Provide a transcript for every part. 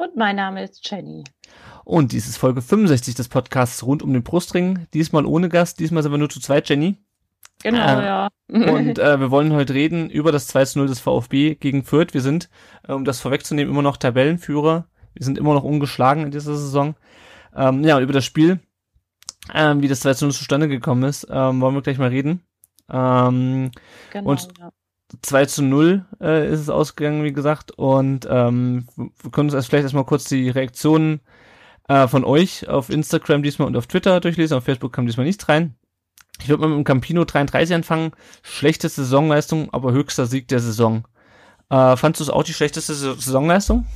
Und mein Name ist Jenny. Und dies ist Folge 65 des Podcasts rund um den Brustring. Diesmal ohne Gast, diesmal sind wir nur zu zweit, Jenny. Genau, Äh, ja. Und äh, wir wollen heute reden über das 2-0 des VfB gegen Fürth. Wir sind, äh, um das vorwegzunehmen, immer noch Tabellenführer. Wir sind immer noch ungeschlagen in dieser Saison. Ähm, ja, über das Spiel, ähm, wie das 2-0 zustande gekommen ist, ähm, wollen wir gleich mal reden. Ähm, genau, und- ja. 2 zu 0 äh, ist es ausgegangen, wie gesagt. Und ähm, wir können uns erst vielleicht erstmal kurz die Reaktionen äh, von euch auf Instagram diesmal und auf Twitter durchlesen. Auf Facebook kam diesmal nichts rein. Ich würde mal mit dem Campino 33 anfangen. Schlechteste Saisonleistung, aber höchster Sieg der Saison. Äh, fandst du es auch die schlechteste Sa- Saisonleistung?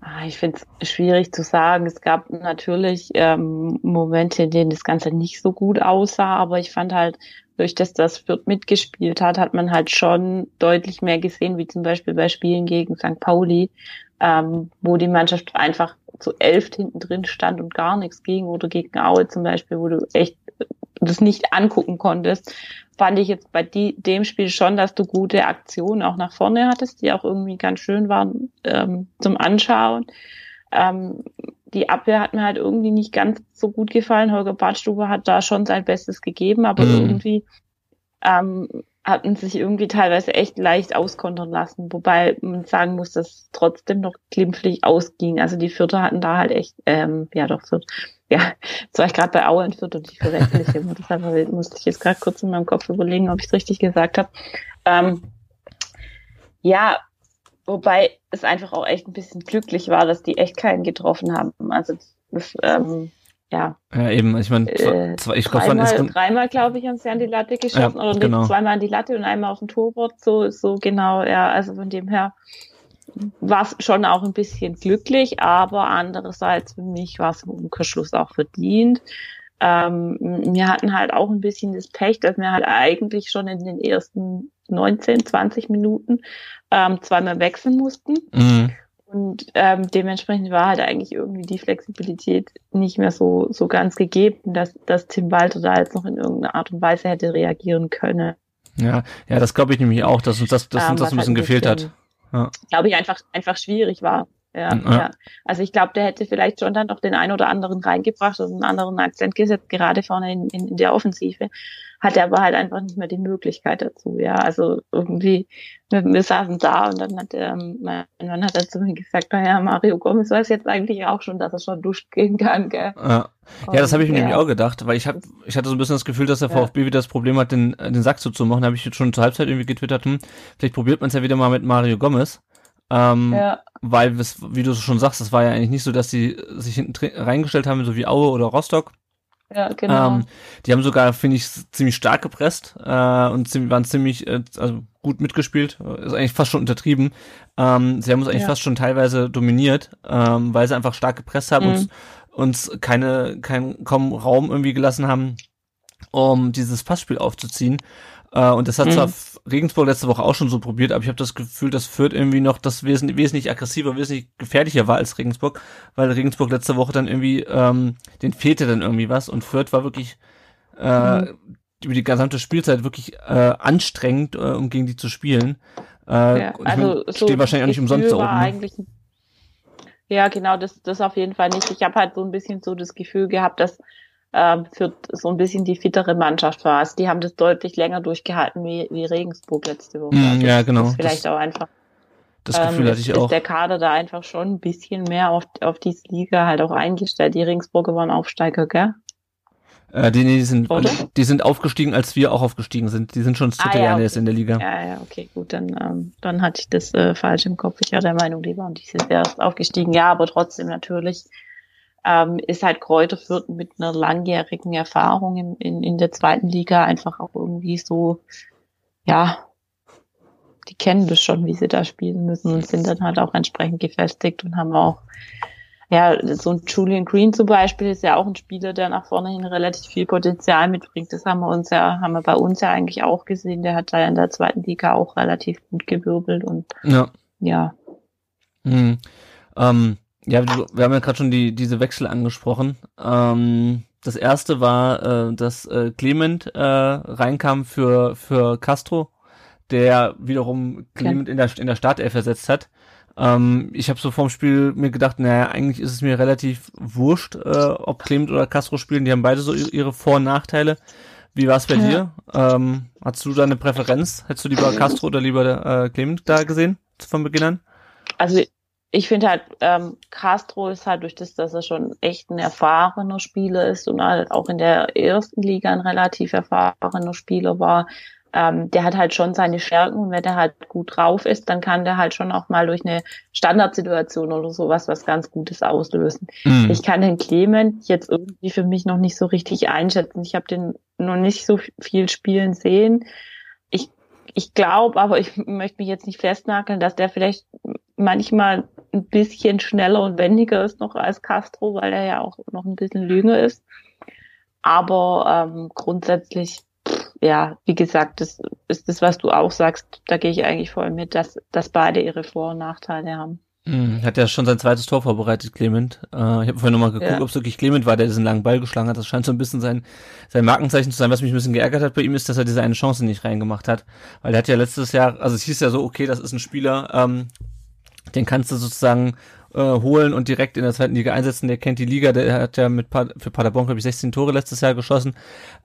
Ah, ich finde es schwierig zu sagen. Es gab natürlich ähm, Momente, in denen das Ganze nicht so gut aussah, aber ich fand halt, durch das das Fürth mitgespielt hat, hat man halt schon deutlich mehr gesehen, wie zum Beispiel bei Spielen gegen St. Pauli, ähm, wo die Mannschaft einfach zu elf hinten drin stand und gar nichts ging oder gegen Aue zum Beispiel, wo du echt das nicht angucken konntest, fand ich jetzt bei die, dem Spiel schon, dass du gute Aktionen auch nach vorne hattest, die auch irgendwie ganz schön waren ähm, zum Anschauen. Ähm, die Abwehr hat mir halt irgendwie nicht ganz so gut gefallen. Holger Badstuber hat da schon sein Bestes gegeben, aber Mhm. irgendwie ähm, hatten sich irgendwie teilweise echt leicht auskontern lassen, wobei man sagen muss, dass trotzdem noch glimpflich ausging. Also die Vierter hatten da halt echt, ähm, ja doch, Viert, ja, jetzt war ich gerade bei Aue und Fürth und ich verwechsel immer. Deshalb musste ich jetzt gerade kurz in meinem Kopf überlegen, ob ich es richtig gesagt habe. Ähm, ja, wobei es einfach auch echt ein bisschen glücklich war, dass die echt keinen getroffen haben. Also das, ähm, ja, Ja, eben. Ich meine, äh, zwei, ich glaube, dreimal, insgesamt dreimal glaube ich, haben sie an die Latte geschossen Ja, oder genau. zweimal an die Latte und einmal auf dem Torwart. So, so genau, ja, also von dem her war es schon auch ein bisschen glücklich, aber andererseits für mich war es im Umkehrschluss auch verdient. Ähm, wir hatten halt auch ein bisschen das Pech, dass wir halt eigentlich schon in den ersten 19, 20 Minuten ähm, zweimal wechseln mussten. Mhm. Und ähm, dementsprechend war halt eigentlich irgendwie die Flexibilität nicht mehr so, so ganz gegeben, dass, dass Tim Walter da jetzt noch in irgendeiner Art und Weise hätte reagieren können. Ja, ja, das glaube ich nämlich auch, dass uns das, dass Ähm, uns das was ein bisschen halt gefehlt hat. Ja. Glaube ich einfach, einfach schwierig war. Ja, Ja. ja. Also ich glaube, der hätte vielleicht schon dann noch den einen oder anderen reingebracht und einen anderen Akzent gesetzt, gerade vorne in, in, in der Offensive. Hatte aber halt einfach nicht mehr die Möglichkeit dazu. Ja, also irgendwie, wir, wir saßen da und dann hat ähm, mein Mann hat dann zu mir gesagt, naja, Mario Gomez weiß jetzt eigentlich auch schon, dass er schon duschen gehen kann, gell? Ja. Ja, das habe ich mir Und, nämlich ja. auch gedacht, weil ich hab, ich hatte so ein bisschen das Gefühl, dass der Ja. VfB wieder das Problem hat, den, den Sack zuzumachen. Da habe ich jetzt schon zur Halbzeit irgendwie getwittert, hm, vielleicht probiert man es ja wieder mal mit Mario Gomez. Ähm, Ja, Weil, es, wie du schon sagst, es war ja eigentlich nicht so, dass die sich hinten reingestellt haben, so wie Aue oder Rostock. ja, genau. Ähm, die haben sogar, finde ich, ziemlich stark gepresst äh, und ziemlich, waren ziemlich äh, also gut mitgespielt. Ist eigentlich fast schon untertrieben. Ähm, sie haben uns eigentlich Ja. fast schon teilweise dominiert, ähm, weil sie einfach stark gepresst haben Mhm. und uns keine, keinen kaum Raum irgendwie gelassen haben, um dieses Passspiel aufzuziehen. Äh, und das hat Mhm. zwar Regensburg letzte Woche auch schon so probiert, aber ich habe das Gefühl, dass Fürth irgendwie noch das wesentlich, wesentlich aggressiver, wesentlich gefährlicher war als Regensburg, weil Regensburg letzte Woche dann irgendwie, ähm, den fehlte dann irgendwie was und Fürth war wirklich äh, über die gesamte Spielzeit wirklich äh, anstrengend, äh, um gegen die zu spielen. Äh, Ja, ich also mein, so steht wahrscheinlich auch nicht umsonst da oben. Ne? Ja, genau, das, das auf jeden Fall nicht. Ich habe halt so ein bisschen so das Gefühl gehabt, dass ähm, für so ein bisschen die fittere Mannschaft war. Also die haben das deutlich länger durchgehalten wie, wie Regensburg letzte Woche. Mm, Also ja, das genau. Ist vielleicht Das- auch einfach. Das Gefühl ähm, hatte ich ist, auch. Ist der Kader da einfach schon ein bisschen mehr auf, auf diese Liga halt auch eingestellt. Die Regensburger waren Aufsteiger, gell? Äh, die, die, sind, Oder? die sind aufgestiegen, als wir auch aufgestiegen sind. Die sind schon das Ah, dritte ja, Jahr okay. jetzt in der Liga. Ja, ja, okay, gut, dann, ähm, dann hatte ich das äh, falsch im Kopf. Ich war der Meinung, die waren dieses Jahr erst aufgestiegen. Ja, aber trotzdem natürlich ähm, ist halt Kräuter Fürth mit einer langjährigen Erfahrung in, in, in der zweiten Liga einfach auch irgendwie so, ja, die kennen das schon, wie sie da spielen müssen und sind dann halt auch entsprechend gefestigt und haben auch ja, so ein Julian Green zum Beispiel ist ja auch ein Spieler, der nach vorne hin relativ viel Potenzial mitbringt. Das haben wir uns ja, haben wir bei uns ja eigentlich auch gesehen. Der hat da in der zweiten Liga auch relativ gut gewirbelt und Ja. ja. Mhm. Ähm, ja, wir haben ja gerade schon die, diese Wechsel angesprochen. Ähm, das erste war, äh, dass äh, Clement äh, reinkam für, für Castro, der wiederum Clement in der, in der Startelf ersetzt hat. Ähm, ich habe so vorm Spiel mir gedacht, naja, eigentlich ist es mir relativ wurscht, äh, ob Clement oder Castro spielen. Die haben beide so ihre ihre Vor- und Nachteile. Wie war es bei Ja. dir? Ähm, hast du da eine Präferenz? Hättest du lieber Castro oder lieber äh, Clement da gesehen von Beginn an? Also ich finde halt, ähm, Castro ist halt durch das, dass er schon echt ein erfahrener Spieler ist und halt auch in der ersten Liga ein relativ erfahrener Spieler war, ähm, der hat halt schon seine Stärken und wenn der halt gut drauf ist, dann kann der halt schon auch mal durch eine Standardsituation oder sowas was ganz Gutes auslösen. Mhm. Ich kann den Clement jetzt irgendwie für mich noch nicht so richtig einschätzen. Ich habe den noch nicht so viel spielen sehen. Ich, ich glaube, aber ich möchte mich jetzt nicht festnageln, dass der vielleicht manchmal ein bisschen schneller und wendiger ist noch als Castro, weil er ja auch noch ein bisschen jünger ist. Aber ähm, grundsätzlich, pff, ja, wie gesagt, das ist das, was du auch sagst. Da gehe ich eigentlich voll mit, dass, dass beide ihre Vor- und Nachteile haben. Mhm, Hat ja schon sein zweites Tor vorbereitet, Clement. Äh, ich habe vorhin nochmal geguckt, Ja. ob es wirklich Clement war, der diesen langen Ball geschlagen hat. Das scheint so ein bisschen sein, sein Markenzeichen zu sein. Was mich ein bisschen geärgert hat bei ihm ist, dass er diese eine Chance nicht reingemacht hat. Weil er hat ja letztes Jahr, also es hieß ja so, okay, das ist ein Spieler, ähm, den kannst du sozusagen äh, holen und direkt in der zweiten Liga einsetzen. Der kennt die Liga, der hat ja mit Pa- für Paderborn, glaube ich, 16 Tore letztes Jahr geschossen.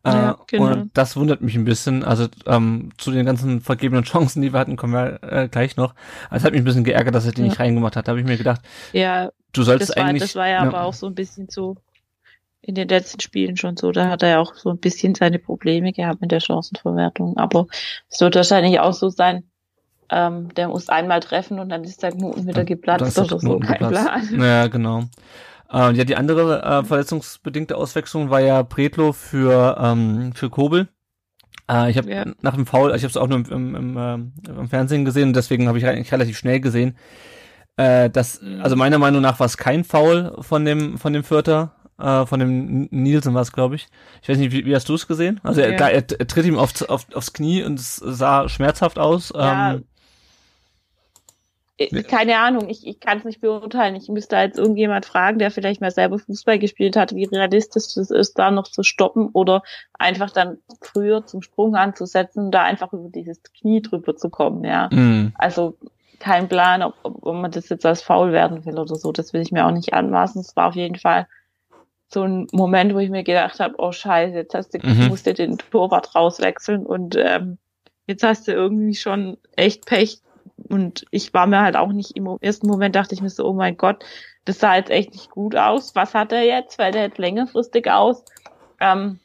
Äh, Ja, genau. Und das wundert mich ein bisschen. Also ähm, zu den ganzen vergebenen Chancen, die wir hatten, kommen wir äh, gleich noch. Also es hat mich ein bisschen geärgert, dass er die Ja. nicht reingemacht hat. Da habe ich mir gedacht, Ja, du sollst das war, eigentlich. das war ja, aber auch so ein bisschen so in den letzten Spielen schon so. Da hat er ja auch so ein bisschen seine Probleme gehabt mit der Chancenverwertung. Aber es wird wahrscheinlich auch so sein, ähm, der muss einmal treffen und dann ist der Knoten wieder geplatzt oder so. Kein geplatzt. Plan. Ja, genau. Äh, ja, die andere äh, verletzungsbedingte Auswechslung war ja Pretlo für ähm, für Kobel. Äh, ich habe Ja. nach dem Foul, ich habe es auch nur im, im, im, ähm, im Fernsehen gesehen und deswegen habe ich eigentlich relativ schnell gesehen, äh, dass also meiner Meinung nach war es kein Foul von dem von dem Vierter. Äh, von dem Nielsen war es, glaube ich. Ich weiß nicht, wie, wie hast du es gesehen? Also er, Ja. klar, er, er tritt ihm aufs, auf, aufs Knie und es sah schmerzhaft aus. Ja, Ähm, Äh, Keine Ahnung, ich, ich kann es nicht beurteilen. Ich müsste jetzt irgendjemand fragen, der vielleicht mal selber Fußball gespielt hat, wie realistisch es ist, da noch zu stoppen oder einfach dann früher zum Sprung anzusetzen und da einfach über dieses Knie drüber zu kommen, ja. mh. Also kein Plan, ob, ob, ob man das jetzt als faul werden will oder so. Das will ich mir auch nicht anmaßen. Es war auf jeden Fall so ein Moment, wo ich mir gedacht habe, oh scheiße, jetzt hast du, Mhm. musst du den Torwart rauswechseln und ähm, jetzt hast du irgendwie schon echt Pech. Und ich war mir halt auch nicht im ersten Moment dachte ich mir so, oh mein Gott, das sah jetzt echt nicht gut aus. Was hat er jetzt? Fällt er jetzt längerfristig aus? Ähm,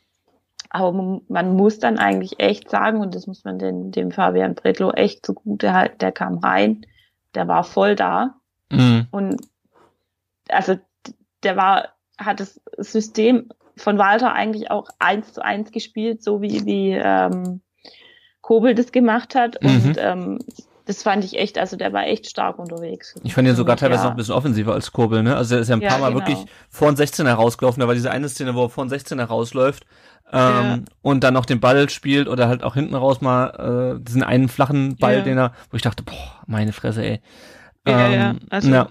aber man, muss dann eigentlich echt sagen, und das muss man den, dem Fabian Bredlow echt zugute halten, der kam rein, der war voll da. Mh. Und also der war, hat das System von Walter eigentlich auch eins zu eins gespielt, so wie, wie ähm, Kobel das gemacht hat. Mhm. Und ähm, das fand ich echt, also der war echt stark unterwegs. Ich fand ihn sogar Und teilweise ja. noch ein bisschen offensiver als Kurbel, ne? Also er ist ja ein Ja, paar Mal genau. wirklich vor den 16 herausgelaufen. Da war diese eine Szene, wo er vor den 16 herausläuft ähm, Ja. und dann noch den Ball spielt oder halt auch hinten raus mal äh, diesen einen flachen Ball, den er, wo ich dachte, boah, meine Fresse, ey. Ja, ja, also- ja,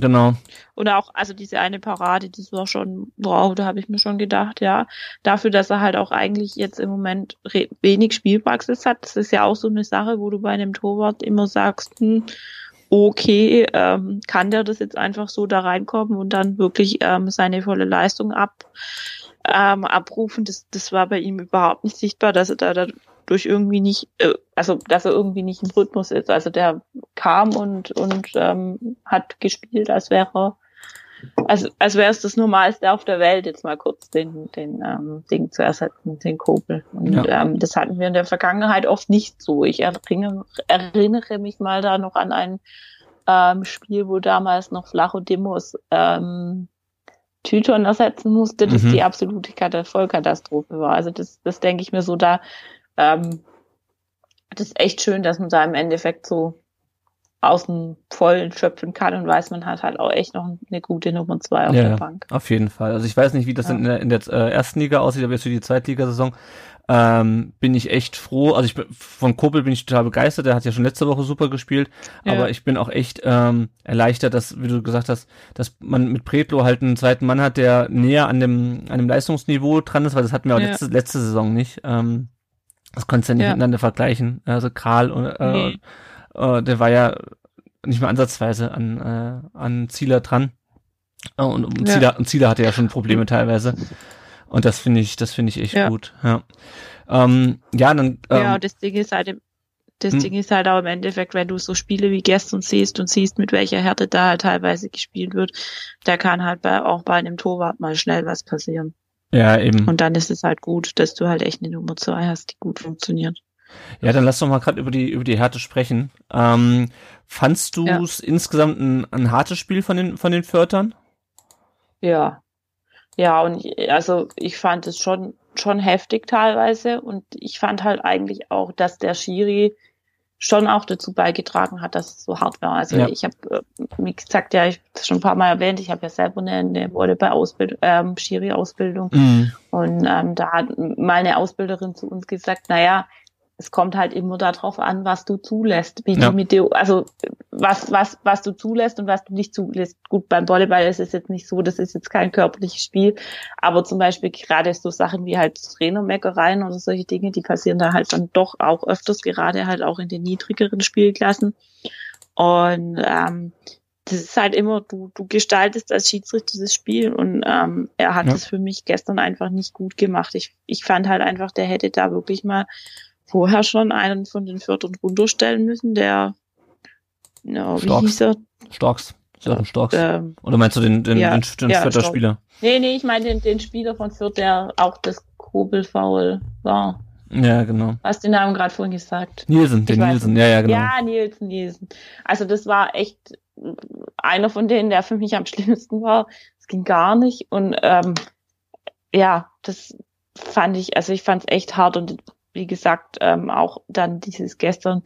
genau. Und auch, also diese eine Parade, das war schon, wow, da habe ich mir schon gedacht, ja, dafür, dass er halt auch eigentlich jetzt im Moment wenig Spielpraxis hat, das ist ja auch so eine Sache, wo du bei einem Torwart immer sagst, hm, okay, ähm, kann der das jetzt einfach so da reinkommen und dann wirklich ähm, seine volle Leistung ab, ähm, abrufen, das, das war bei ihm überhaupt nicht sichtbar, dass er da dadurch irgendwie nicht, äh, also dass er irgendwie nicht im Rhythmus ist. Also der kam und und ähm, hat gespielt, als wäre er, als, als wäre es das Normalste auf der Welt, jetzt mal kurz den, den ähm, Ding zu ersetzen, den Kobel. Und Ja. ähm, das hatten wir in der Vergangenheit oft nicht so. Ich erinnere, erinnere mich mal da noch an ein ähm, Spiel, wo damals noch Flacho Demos ähm, Tyton ersetzen musste, das Mhm. die absolute Kata- Vollkatastrophe war. Also das, das denke ich mir so, da ähm, das ist echt schön, dass man da im Endeffekt so aus dem Vollen schöpfen kann und weiß, man hat halt auch echt noch eine gute Nummer zwei auf ja, der Bank. Auf jeden Fall. Also ich weiß nicht, wie das Ja. in der, in der äh, ersten Liga aussieht, aber jetzt für die Zweitligasaison ähm, bin ich echt froh. Also ich bin, von Kopel bin ich total begeistert. Der hat ja schon letzte Woche super gespielt. Ja. Aber ich bin auch echt ähm, erleichtert, dass, wie du gesagt hast, dass man mit Pretlo halt einen zweiten Mann hat, der näher an dem, an dem Leistungsniveau dran ist, weil das hatten wir auch Ja. letzte, letzte Saison nicht. Ähm, das konntest du ja nicht Ja. miteinander vergleichen. Also Kral und äh, Nee. äh, der war ja nicht mal ansatzweise an, äh, an Zieler dran. Äh, Und, und, Ja. Zieler, und Zieler hatte ja schon Probleme teilweise. Und das finde ich, das finde ich echt Ja. gut. Ja, ähm, ja dann. Ähm, ja, das Ding ist halt, im- das Hm. Ding ist halt auch im Endeffekt, wenn du so Spiele wie gestern siehst und siehst, mit welcher Härte da halt teilweise gespielt wird, da kann halt bei, auch bei einem Torwart mal schnell was passieren. Ja, eben. Und dann ist es halt gut, dass du halt echt eine Nummer zwei hast, die gut funktioniert. Ja, dann lass doch mal gerade über die über die Härte sprechen. Ähm, fandst du Ja. es insgesamt ein, ein hartes Spiel von den von den Förtern? Ja. Ja, und ich, also ich fand es schon, schon heftig teilweise und ich fand halt eigentlich auch, dass der Schiri schon auch dazu beigetragen hat, dass es so hart war. Also Ja. ich habe, äh, wie gesagt, ja, ich habe schon ein paar Mal erwähnt, ich habe ja selber eine, eine Volleyball-Ausbildung, ähm, Schiri-Ausbildung Mhm. und ähm, da hat meine Ausbilderin zu uns gesagt, naja, es kommt halt immer darauf an, was du zulässt, wie Ja. du mit dir, also was, was, was du zulässt und was du nicht zulässt. Gut, beim Volleyball ist es jetzt nicht so, das ist jetzt kein körperliches Spiel, aber zum Beispiel gerade so Sachen wie halt Trainermeckereien oder solche Dinge, die passieren da halt dann doch auch öfters, gerade halt auch in den niedrigeren Spielklassen. Und ähm, das ist halt immer, du, du gestaltest als Schiedsrichter das Spiel und ähm, er hat Ja. es für mich gestern einfach nicht gut gemacht. Ich, ich fand halt einfach, der hätte da wirklich mal vorher schon einen von den Viertern runterstellen müssen, der, ja, wie Storks. hieß er? Storks. Jochen Storks. Ähm, Oder meinst du den den, ja, den, den ja, Fürther Storks. Spieler? nee, nee, ich meine den, den Spieler von Fürth, der auch das Kobelfoul war. Ja, genau. Hast den Namen gerade vorhin gesagt? Nielsen, den Nielsen. Ja, ja, genau. Ja, Nielsen, Nielsen. Also das war echt einer von denen, der für mich am schlimmsten war. Es ging gar nicht. Und ähm, ja, das fand ich, also ich fand es echt hart und wie gesagt, ähm, auch dann dieses gestern,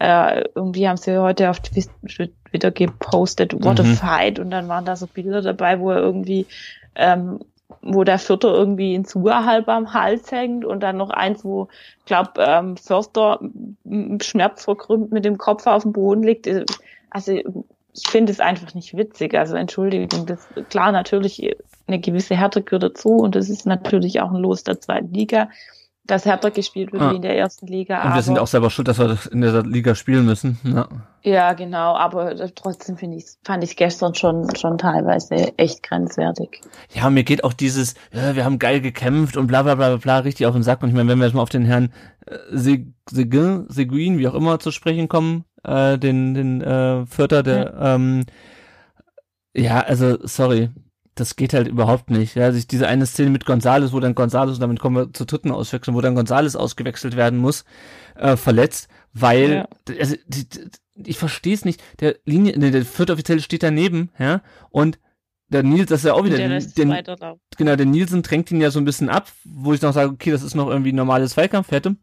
äh, irgendwie haben sie heute auf Twitter gepostet, what Mhm. a fight, und dann waren da so Bilder dabei, wo er irgendwie, ähm, wo der Vierter irgendwie in Zuga halb am Hals hängt und dann noch eins, wo, glaub, ähm, Förster schmerzverkrümmt mit dem Kopf auf dem Boden liegt. Äh, Also ich finde es einfach nicht witzig. Also Entschuldigung, das klar natürlich eine gewisse Härte gehört dazu und das ist natürlich auch ein Los der zweiten Liga, dass härter gespielt wird Ah. wie in der ersten Liga. Und wir sind auch selber schuld, dass wir das in der Liga spielen müssen. Ja. ja, genau, aber trotzdem finde ich, fand ich gestern schon, schon teilweise echt grenzwertig. Ja, mir geht auch dieses, ja, wir haben geil gekämpft und bla bla bla bla, richtig auf den Sack. Und ich meine, wenn wir jetzt mal auf den Herrn äh, Seg- Seguin, Seguin, wie auch immer, zu sprechen kommen, äh, den, den äh, Vierter, der, ähm, ja, also, sorry, das geht halt überhaupt nicht. Ja, sich diese eine Szene mit Gonzales, wo dann Gonzales, und damit kommen wir zur dritten Auswechslung, wo dann Gonzales ausgewechselt werden muss, äh, verletzt, weil, Ja. also, die, die, ich verstehe es nicht, der Linie, nee, der vierte Offizielle steht daneben, ja, und der Nils, das ist ja auch wieder, der den, genau, der Nielsen drängt ihn ja so ein bisschen ab, wo ich noch sage, okay, das ist noch irgendwie normales Zweikampfwerte.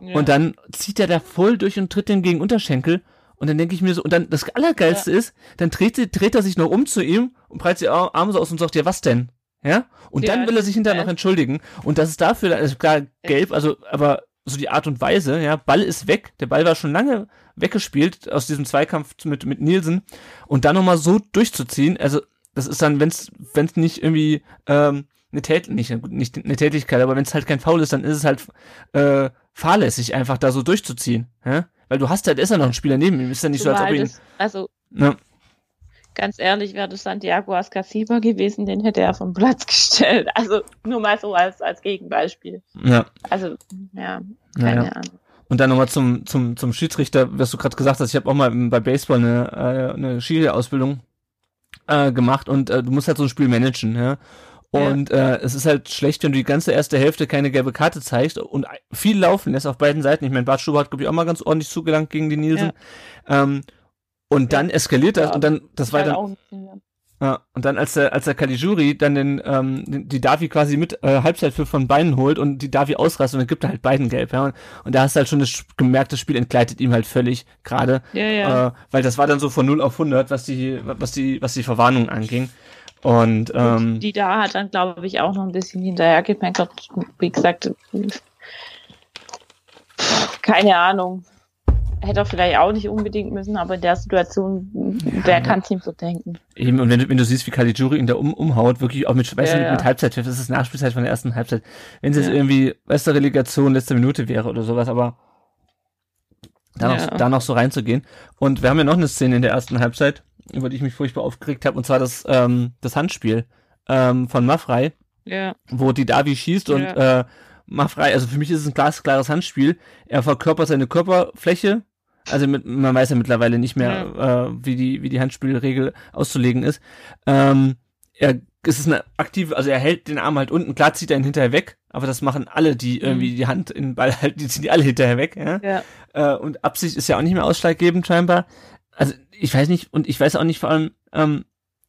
Ja. Und dann zieht er da voll durch und tritt den gegen Unterschenkel. Und dann denke ich mir so, und dann das Allergeilste ist, dann dreht, dreht er sich noch um zu ihm und breit die Ar- Arme so aus und sagt, ja, was denn? Ja? Und Ja, dann will er sich hinterher ja. noch entschuldigen. Und das ist dafür, also klar, gelb, also, aber so die Art und Weise, ja, Ball ist weg, der Ball war schon lange weggespielt aus diesem Zweikampf mit, mit Nielsen. Und dann nochmal so durchzuziehen, also, das ist dann, wenn's, wenn's nicht irgendwie, ähm, eine Tät nicht, nicht eine Tätigkeit, aber wenn es halt kein Foul ist, dann ist es halt äh, fahrlässig, einfach da so durchzuziehen. Ja? Weil du hast halt, ist ja noch ein Spieler neben ihm, ist ja nicht so, als ob Zumal ihn. das, also Ne, ganz ehrlich, wäre das Santiago Ascasiba gewesen, den hätte er vom Platz gestellt. Also nur mal so als, als Gegenbeispiel. ja, Also, ja, keine naja. Ahnung. Und dann nochmal zum, zum, zum Schiedsrichter, was du gerade gesagt hast, ich habe auch mal bei Baseball eine, äh, eine Schiri-Ausbildung äh, gemacht und äh, du musst halt so ein Spiel managen, ja. Und äh, es ist halt schlecht, wenn du die ganze erste Hälfte keine gelbe Karte zeigst und viel laufen lässt auf beiden Seiten. Ich meine, Bart Stuber hat, glaube ich, auch mal ganz ordentlich zugelangt gegen die Nielsen. Ähm, und dann eskaliert das Ja, und dann, das war dann. Ja, und dann als der, als der Caligiuri dann den, ähm, die Davi quasi mit äh, Halbzeitpfiff von beiden holt und die Davi ausrastet und dann gibt er halt beiden gelb, ja. Und, und da hast du halt schon das gemerkt, das Spiel entgleitet ihm halt völlig gerade. Ja, ja. Äh, weil das war dann so von 0 auf 100, was die, was die, was die Verwarnung anging. Und, ähm, die da hat dann, glaube ich, auch noch ein bisschen hinterher gemeckert. Wie gesagt, keine Ahnung hätte er vielleicht auch nicht unbedingt müssen, aber in der Situation, wer kann es ihm so denken? Eben, und wenn du, wenn du siehst, wie Caligiuri ihn da um, umhaut, wirklich auch mit, weißt ja, du, mit, mit Halbzeitpfiff, das ist Nachspielzeit von der ersten Halbzeit. Wenn es ja. jetzt irgendwie beste Relegation, letzte Minute wäre oder sowas, aber da, ja. noch, da noch so reinzugehen. Und wir haben ja noch eine Szene in der ersten Halbzeit, über die ich mich furchtbar aufgeregt habe, und zwar das, ähm, das Handspiel ähm, von Maffrey, ja. wo die Davi schießt und äh, Maffrey, also für mich ist es ein glasklares Handspiel. Er verkörpert seine Körperfläche, also mit, man weiß ja mittlerweile nicht mehr, ja. äh, wie die wie die Handspielregel auszulegen ist. Ähm, er es ist eine aktive, also er hält den Arm halt unten, klar zieht er ihn hinterher weg, aber das machen alle, die mhm. irgendwie die Hand in den Ball halten, die ziehen die alle hinterher weg, ja. ja. Äh, und Absicht ist ja auch nicht mehr ausschlaggebend scheinbar. Also ich weiß nicht, und ich weiß auch nicht vor allem, ähm,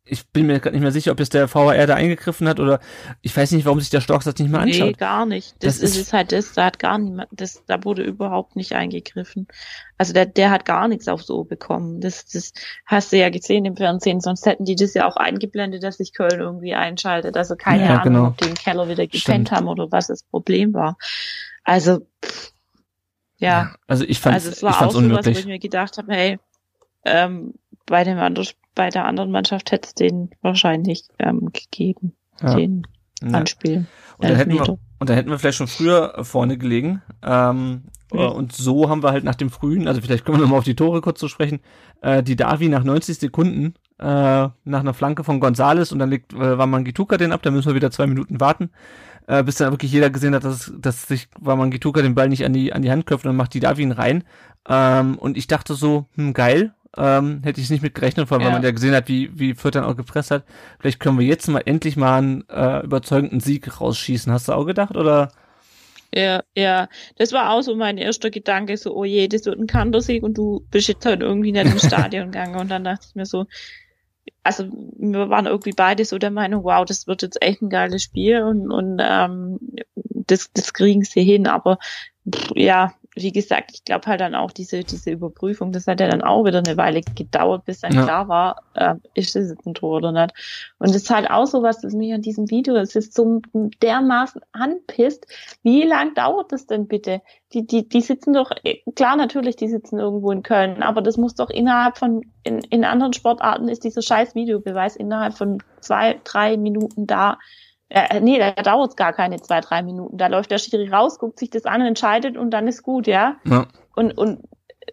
ich bin mir gerade nicht mehr sicher, ob jetzt der VAR da eingegriffen hat oder ich weiß nicht, warum sich der Storch das nicht mal anschaut. Nee, gar nicht. Das, das ist, ist halt das, da hat gar niemand, das, da wurde überhaupt nicht eingegriffen. Also der, der hat gar nichts auf so bekommen. Das, das hast du ja gesehen im Fernsehen, sonst hätten die das ja auch eingeblendet, dass sich Köln irgendwie einschaltet. Also keine ja, Ahnung, genau. ob die im Keller wieder gepennt haben oder was das Problem war. Also, pff, ja. Also ich fand also es war auch unmöglich. So was, wo ich mir gedacht habe, hey, ähm, bei dem anderen bei der anderen Mannschaft hätte es den wahrscheinlich ähm, gegeben, ja. den ja. Anspiel. Und da, hätten wir, und da hätten wir vielleicht schon früher vorne gelegen. Ähm, mhm. Und so haben wir halt nach dem frühen, also vielleicht können wir nochmal auf die Tore kurz zu sprechen, äh, die Davi nach 90 Sekunden äh, nach einer Flanke von Gonzales und dann legt äh, Wamangituka den ab, da müssen wir wieder zwei Minuten warten, äh, bis dann wirklich jeder gesehen hat, dass, dass sich Wamangituka den Ball nicht an die, an die Hand köpft und dann macht die Davi ihn rein. Ähm, und ich dachte so, hm, geil, ähm, hätte ich nicht mit gerechnet, vor allem, ja. weil man ja gesehen hat, wie, wie Fürth dann auch gepresst hat. Vielleicht können wir jetzt mal endlich mal einen äh, überzeugenden Sieg rausschießen. Hast du auch gedacht, oder? Ja, ja, das war auch so mein erster Gedanke, so, oh je, das wird ein Kantersieg und du bist jetzt halt irgendwie nicht im Stadion gegangen und dann dachte ich mir so, also wir waren irgendwie beide so der Meinung, wow, das wird jetzt echt ein geiles Spiel und, und ähm, das, das kriegen sie hin, aber ja, wie gesagt, ich glaube halt dann auch diese, diese Überprüfung, das hat ja dann auch wieder eine Weile gedauert, bis dann ja. klar war, äh, ist das jetzt ein Tor oder nicht. Und es ist halt auch so was, das mich an diesem Video, es ist so dermaßen anpisst. Wie lang dauert das denn bitte? Die, die, die sitzen doch, klar natürlich, die sitzen irgendwo in Köln, aber das muss doch innerhalb von, in, in anderen Sportarten ist dieser scheiß Videobeweis innerhalb von zwei, drei Minuten da äh, nee, da dauert es gar keine zwei, drei Minuten. Da läuft der Schiri raus, guckt sich das an, entscheidet und dann ist gut, ja. ja. Und, und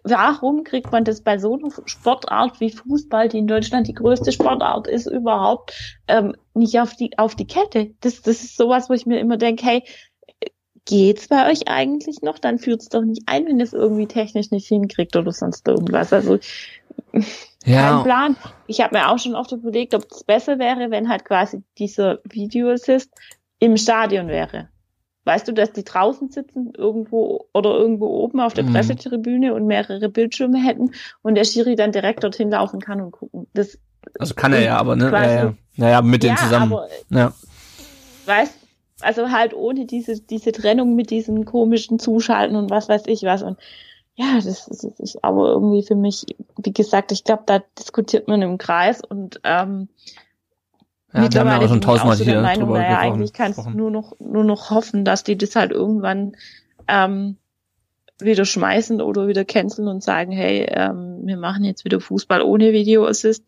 warum kriegt man das bei so einer Sportart wie Fußball, die in Deutschland die größte Sportart ist überhaupt, ähm, nicht auf die, auf die Kette? Das, das ist sowas, wo ich mir immer denke, hey, geht's bei euch eigentlich noch? Dann führt's doch nicht ein, wenn es irgendwie technisch nicht hinkriegt oder sonst irgendwas. Also ja. Kein Plan. Ich habe mir auch schon oft überlegt, ob es besser wäre, wenn halt quasi dieser Videoassist im Stadion wäre. Weißt du, dass die draußen sitzen, irgendwo oder irgendwo oben auf der mhm. Pressetribüne und mehrere Bildschirme hätten und der Schiri dann direkt dorthin laufen kann und gucken. Das also kann er ja, aber ne? Quasi, ja, ja. Naja, mit denen ja, zusammen. Aber, ja. Weißt also halt ohne diese, diese Trennung mit diesen komischen Zuschalten und was weiß ich was. Und ja, das, das ist aber irgendwie für mich, wie gesagt, ich glaube, da diskutiert man im Kreis und ähm, ja, mittlerweile ich auch so der Meinung, naja, eigentlich kannst du nur noch, nur noch hoffen, dass die das halt irgendwann ähm, wieder schmeißen oder wieder canceln und sagen, hey, ähm, wir machen jetzt wieder Fußball ohne Videoassist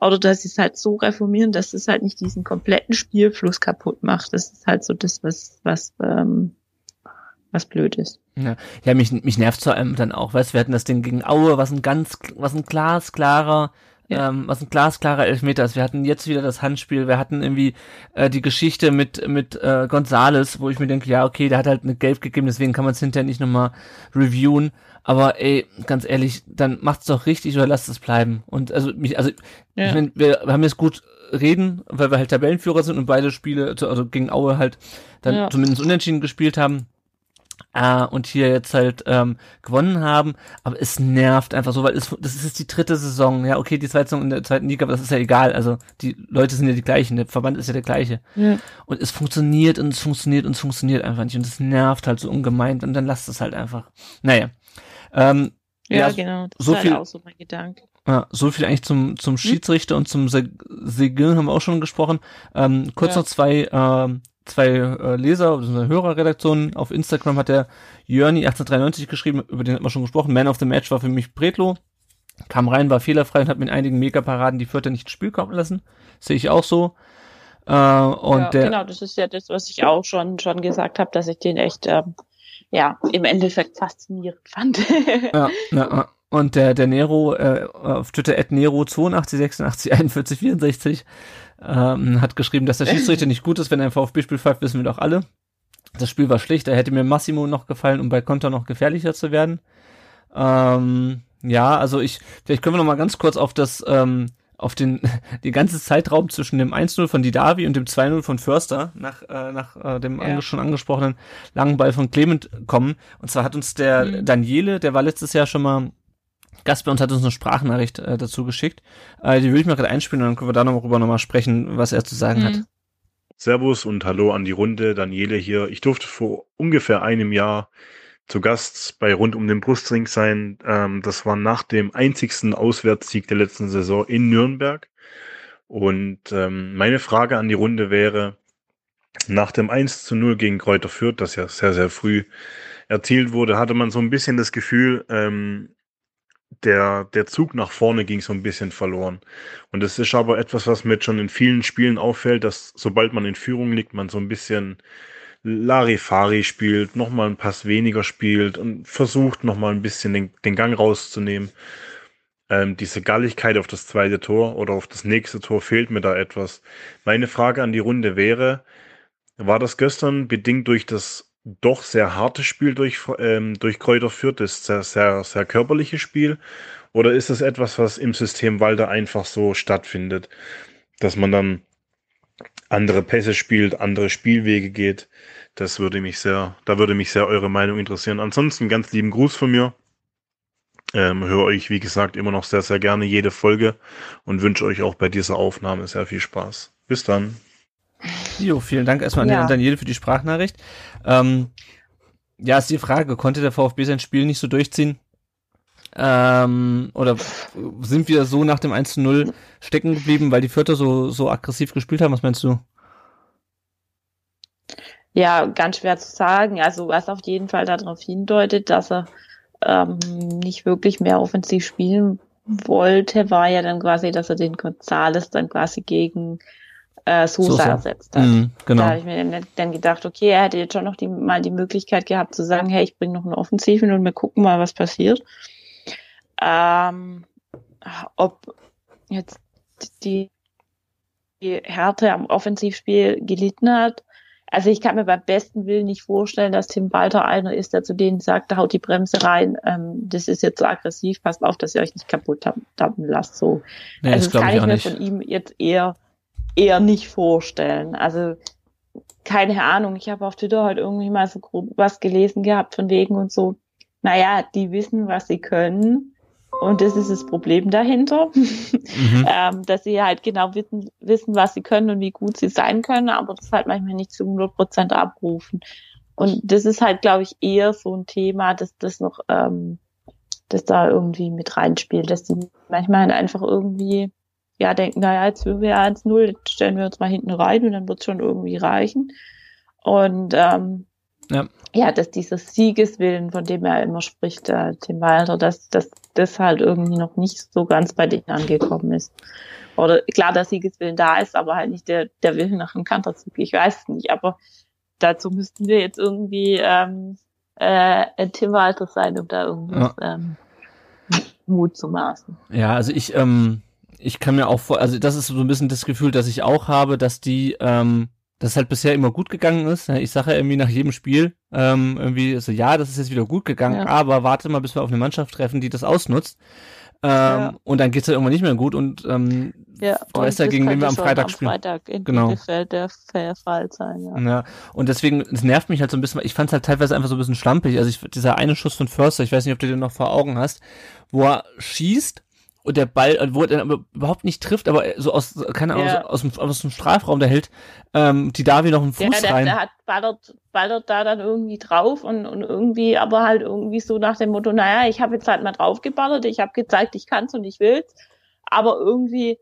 oder dass sie es halt so reformieren, dass es halt nicht diesen kompletten Spielfluss kaputt macht. Das ist halt so das, was, was ähm, was blöd ist. Ja, ja mich, mich nervt vor allem dann auch, weißt wir hatten das Ding gegen Aue, was ein ganz, was ein glasklarer, ja. ähm, was ein glasklarer Elfmeter ist. Wir hatten jetzt wieder das Handspiel, wir hatten irgendwie äh, die Geschichte mit, mit äh, Gonzales, wo ich mir denke, ja, okay, der hat halt eine Gelb gegeben, deswegen kann man es hinterher nicht nochmal reviewen. Aber ey, ganz ehrlich, dann macht's doch richtig oder lasst es bleiben. Und also mich, also ja. ich mein, wir haben jetzt gut reden, weil wir halt Tabellenführer sind und beide Spiele, also gegen Aue halt dann ja. zumindest unentschieden gespielt haben. Äh, und hier jetzt halt ähm, gewonnen haben, aber es nervt einfach so, weil es, das ist jetzt die dritte Saison, ja, okay, die zweite Saison in der zweiten Liga, aber das ist ja egal, also die Leute sind ja die gleichen, der Verband ist ja der gleiche. Ja. Und es funktioniert und es funktioniert und es funktioniert einfach nicht und es nervt halt so ungemein und dann lasst es halt einfach. Naja. Ähm, Ja, Ja, genau. Das so ist halt viel- auch so mein Gedanke. ja, so viel eigentlich zum, zum Schiedsrichter und zum Se- Seguin haben wir auch schon gesprochen. Ähm, kurz Ja. noch zwei, ähm, zwei äh, Leser oder so eine Hörerredaktion auf Instagram hat der Jörni 1893 geschrieben, über den hat man schon gesprochen. Man of the Match war für mich Bretlo. Kam rein, war fehlerfrei und hat mit einigen Megaparaden die Vierter nicht ins Spiel kommen lassen. Sehe ich auch so. Äh, und ja, der, genau, das ist ja das, was ich auch schon schon gesagt habe, dass ich den echt ähm, ja im Endeffekt faszinierend fand. Ja, ja, ja. Und der, der Nero, äh, auf Twitter at Nero 82 86 41 64 ähm, hat geschrieben, dass der Schiedsrichter nicht gut ist, wenn er ein VfB-Spiel pfeift, wissen wir doch alle. Das Spiel war schlecht, da hätte mir Massimo noch gefallen, um bei Konter noch gefährlicher zu werden. Ähm, ja, also ich, vielleicht können wir noch mal ganz kurz auf das, ähm, auf den, den ganzen Zeitraum zwischen dem 1-0 von Didavi und dem 2-0 von Förster nach, äh, nach äh, dem Ja. ange schon angesprochenen langen Ball von Clement kommen. Und zwar hat uns der Mhm. Daniele, der war letztes Jahr schon mal Gast bei uns, hat uns eine Sprachnachricht äh, dazu geschickt. Äh, die will ich mal gerade einspielen und dann können wir da noch drüber nochmal sprechen, was er zu sagen hat. Mhm. Servus und hallo an die Runde, Daniele hier. Ich durfte vor ungefähr einem Jahr zu Gast bei Rund um den Brustring sein. Ähm, das war nach dem einzigsten Auswärtssieg der letzten Saison in Nürnberg. Und ähm, meine Frage an die Runde wäre, nach dem 1 zu 0 gegen Kräuter Fürth, das ja sehr, sehr früh erzielt wurde, hatte man so ein bisschen das Gefühl, ähm, der, der Zug nach vorne ging so ein bisschen verloren. Und das ist aber etwas, was mir schon in vielen Spielen auffällt, dass sobald man in Führung liegt, man so ein bisschen Larifari spielt, nochmal einen Pass weniger spielt und versucht nochmal ein bisschen den, den Gang rauszunehmen. Ähm, diese Galligkeit auf das zweite Tor oder auf das nächste Tor fehlt mir da etwas. Meine Frage an die Runde wäre, war das gestern bedingt durch das doch sehr harte Spiel durch, ähm, durch Kräuter Fürth, das sehr, sehr, sehr körperliche Spiel? Oder ist es etwas, was im System Walder einfach so stattfindet, dass man dann andere Pässe spielt, andere Spielwege geht? Das würde mich sehr, da würde mich sehr eure Meinung interessieren. Ansonsten ganz lieben Gruß von mir. Ähm, höre euch, wie gesagt, immer noch sehr, sehr gerne jede Folge und wünsche euch auch bei dieser Aufnahme sehr viel Spaß. Bis dann. Jo, vielen Dank erstmal an Ja. den Daniel für die Sprachnachricht. Ähm, ja, ist die Frage, konnte der VfB sein Spiel nicht so durchziehen? Ähm, oder sind wir so nach dem 1 zu 0 stecken geblieben, weil die Vierter so, so aggressiv gespielt haben? Was meinst du? Ja, ganz schwer zu sagen. Also was auf jeden Fall darauf hindeutet, dass er ähm, nicht wirklich mehr offensiv spielen wollte, war ja dann quasi, dass er den Gonzales dann quasi gegen äh, Sosa, Sosa. ersetzt hat. Mhm, Da genau. habe ich mir dann, dann gedacht, okay, er hätte jetzt schon noch die, mal die Möglichkeit gehabt zu sagen, hey, ich bringe noch eine Offensive und wir gucken mal, was passiert. Ähm, ob jetzt die, die Härte am Offensivspiel gelitten hat. Also ich kann mir beim besten Willen nicht vorstellen, dass Tim Walter einer ist, der zu denen sagt, da haut die Bremse rein, ähm, das ist jetzt so aggressiv, passt auf, dass ihr euch nicht kaputt dampfen lasst. So. Nee, also das das kann ich ich mir nicht. von ihm jetzt eher eher nicht vorstellen. Also keine Ahnung, ich habe auf Twitter heute irgendwie mal so grob was gelesen gehabt von wegen und so. Naja, die wissen, was sie können. Und das ist das Problem dahinter, Mhm. ähm, dass sie halt genau wissen, wissen, was sie können und wie gut sie sein können, aber das halt manchmal nicht zu 100 Prozent abrufen. Und das ist halt, glaube ich, eher so ein Thema, dass das noch, ähm, das da irgendwie mit reinspielt, dass die manchmal halt einfach irgendwie ja, denken, naja, jetzt sind wir 1-0, jetzt stellen wir uns mal hinten rein und dann wird es schon irgendwie reichen. Und ähm, Ja. ja, dass dieser Siegeswillen, von dem er immer spricht, äh, Tim Walter, dass, dass das halt irgendwie noch nicht so ganz bei denen angekommen ist. Oder klar, der Siegeswillen da ist, aber halt nicht der, der Willen nach einem Kanterzug. Ich weiß es nicht, aber dazu müssten wir jetzt irgendwie ähm, äh, Tim Walter sein, um da irgendwas ähm, Mut zu maßen. Ja, also ich, ähm, ich kann mir auch vor, also das ist so ein bisschen das Gefühl, das ich auch habe, dass die, ähm, das halt bisher immer gut gegangen ist. Ich sage ja irgendwie nach jedem Spiel ähm, irgendwie so, ja, das ist jetzt wieder gut gegangen, ja. aber warte mal, bis wir auf eine Mannschaft treffen, die das ausnutzt. Ähm, ja. Und dann geht's halt irgendwann nicht mehr gut und ähm, ja, du weißt ja, gegen wen wir am Freitag spielen. Am Freitag in genau. Bielefeld der Fall sein, ja. ja. Und deswegen, es nervt mich halt so ein bisschen, ich fand es halt teilweise einfach so ein bisschen schlampig. Also ich, dieser eine Schuss von Förster, ich weiß nicht, ob du den noch vor Augen hast, wo er schießt und der Ball, wo er dann aber überhaupt nicht trifft, aber so aus, keine Ahnung, ja. aus, dem, aus dem Strafraum, der hält ähm, die Davi noch einen Fuß ja, der, rein. Der hat ballert, ballert da dann irgendwie drauf und, und irgendwie, aber halt irgendwie so nach dem Motto, naja, ich habe jetzt halt mal drauf geballert, ich habe gezeigt, ich kann's und ich will's, aber irgendwie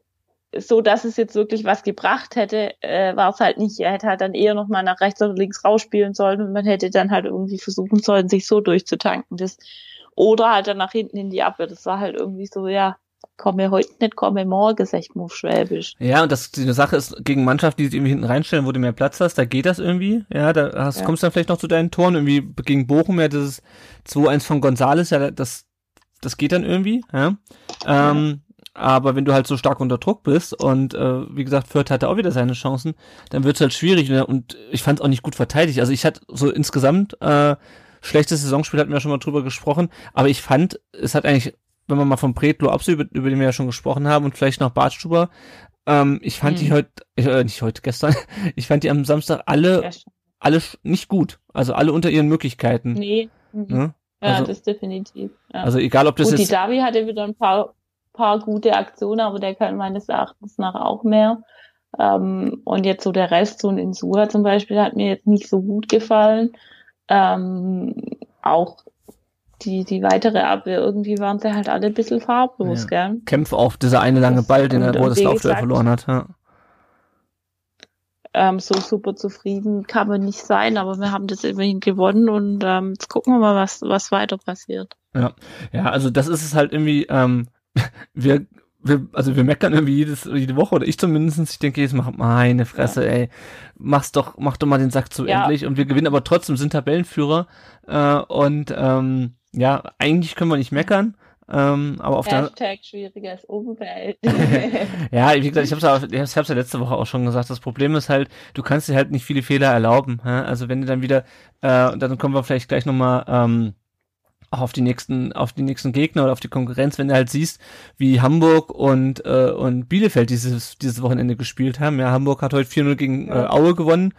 so, dass es jetzt wirklich was gebracht hätte, äh, war es halt nicht. Er hätte halt dann eher noch mal nach rechts oder links rausspielen sollen und man hätte dann halt irgendwie versuchen sollen, sich so durchzutanken. Das, oder halt dann nach hinten in die Abwehr. Das war halt irgendwie so, ja, komme heute nicht, komme morgen, sag ich mal Schwäbisch. Ja, und das die Sache ist, gegen Mannschaften, die sich irgendwie hinten reinstellen, wo du mehr Platz hast, da geht das irgendwie. Ja, da hast, ja. kommst du dann vielleicht noch zu deinen Toren. Irgendwie gegen Bochum, ja, das 2-1 von Gonzales, ja, das, das geht dann irgendwie, ja. Ähm, aber wenn du halt so stark unter Druck bist und äh, wie gesagt, Fürth hatte auch wieder seine Chancen, dann wird's halt schwierig. Ne? Und ich fand es auch nicht gut verteidigt. Also ich hatte so insgesamt äh, schlechtes Saisonspiel, hatten wir ja schon mal drüber gesprochen, aber ich fand, es hat eigentlich, wenn man mal von Bretlo Absu, über, über den wir ja schon gesprochen haben, und vielleicht noch Bartstuber, ähm, ich fand hm. die heute, äh, nicht heute, gestern, ich fand die am Samstag alle, alle nicht gut. Also alle unter ihren Möglichkeiten. Nee. Mhm. Ne? Ja, also, das definitiv. Ja. Also egal, ob das Gut, jetzt... die Davi hatte wieder ein paar paar gute Aktionen, aber der kann meines Erachtens nach auch mehr. Ähm, und jetzt so der Rest, so ein Insua zum Beispiel, hat mir jetzt nicht so gut gefallen. Ähm, auch die, die weitere Abwehr, irgendwie waren sie halt alle ein bisschen farblos, ja. gell? Kämpfe auf dieser eine lange Ball, den er, wo das Laufduell verloren hat, ja. Ähm, so super zufrieden kann man nicht sein, aber wir haben das immerhin gewonnen und ähm, jetzt gucken wir mal, was, was weiter passiert. Ja, ja, also das ist es halt irgendwie, ähm, wir, wir, also wir meckern irgendwie jedes, jede Woche oder ich zumindest. Ich denke jetzt mal, meine Fresse, ja. ey, mach's doch, mach doch mal den Sack zu ja. endlich und wir gewinnen aber trotzdem, sind Tabellenführer äh, und ähm, ja, eigentlich können wir nicht meckern. Ähm, aber auf Hashtag der schwieriges Umfeld. ja, wie gesagt, ich hab's, auch, ich hab's ja letzte Woche auch schon gesagt. Das Problem ist halt, du kannst dir halt nicht viele Fehler erlauben. Hä? Also wenn du dann wieder, äh, dann kommen wir vielleicht gleich nochmal ähm, auch auf die nächsten, auf die nächsten Gegner oder auf die Konkurrenz, wenn du halt siehst, wie Hamburg und, äh, und Bielefeld dieses, dieses Wochenende gespielt haben. Ja, Hamburg hat heute 4-0 gegen äh, Aue gewonnen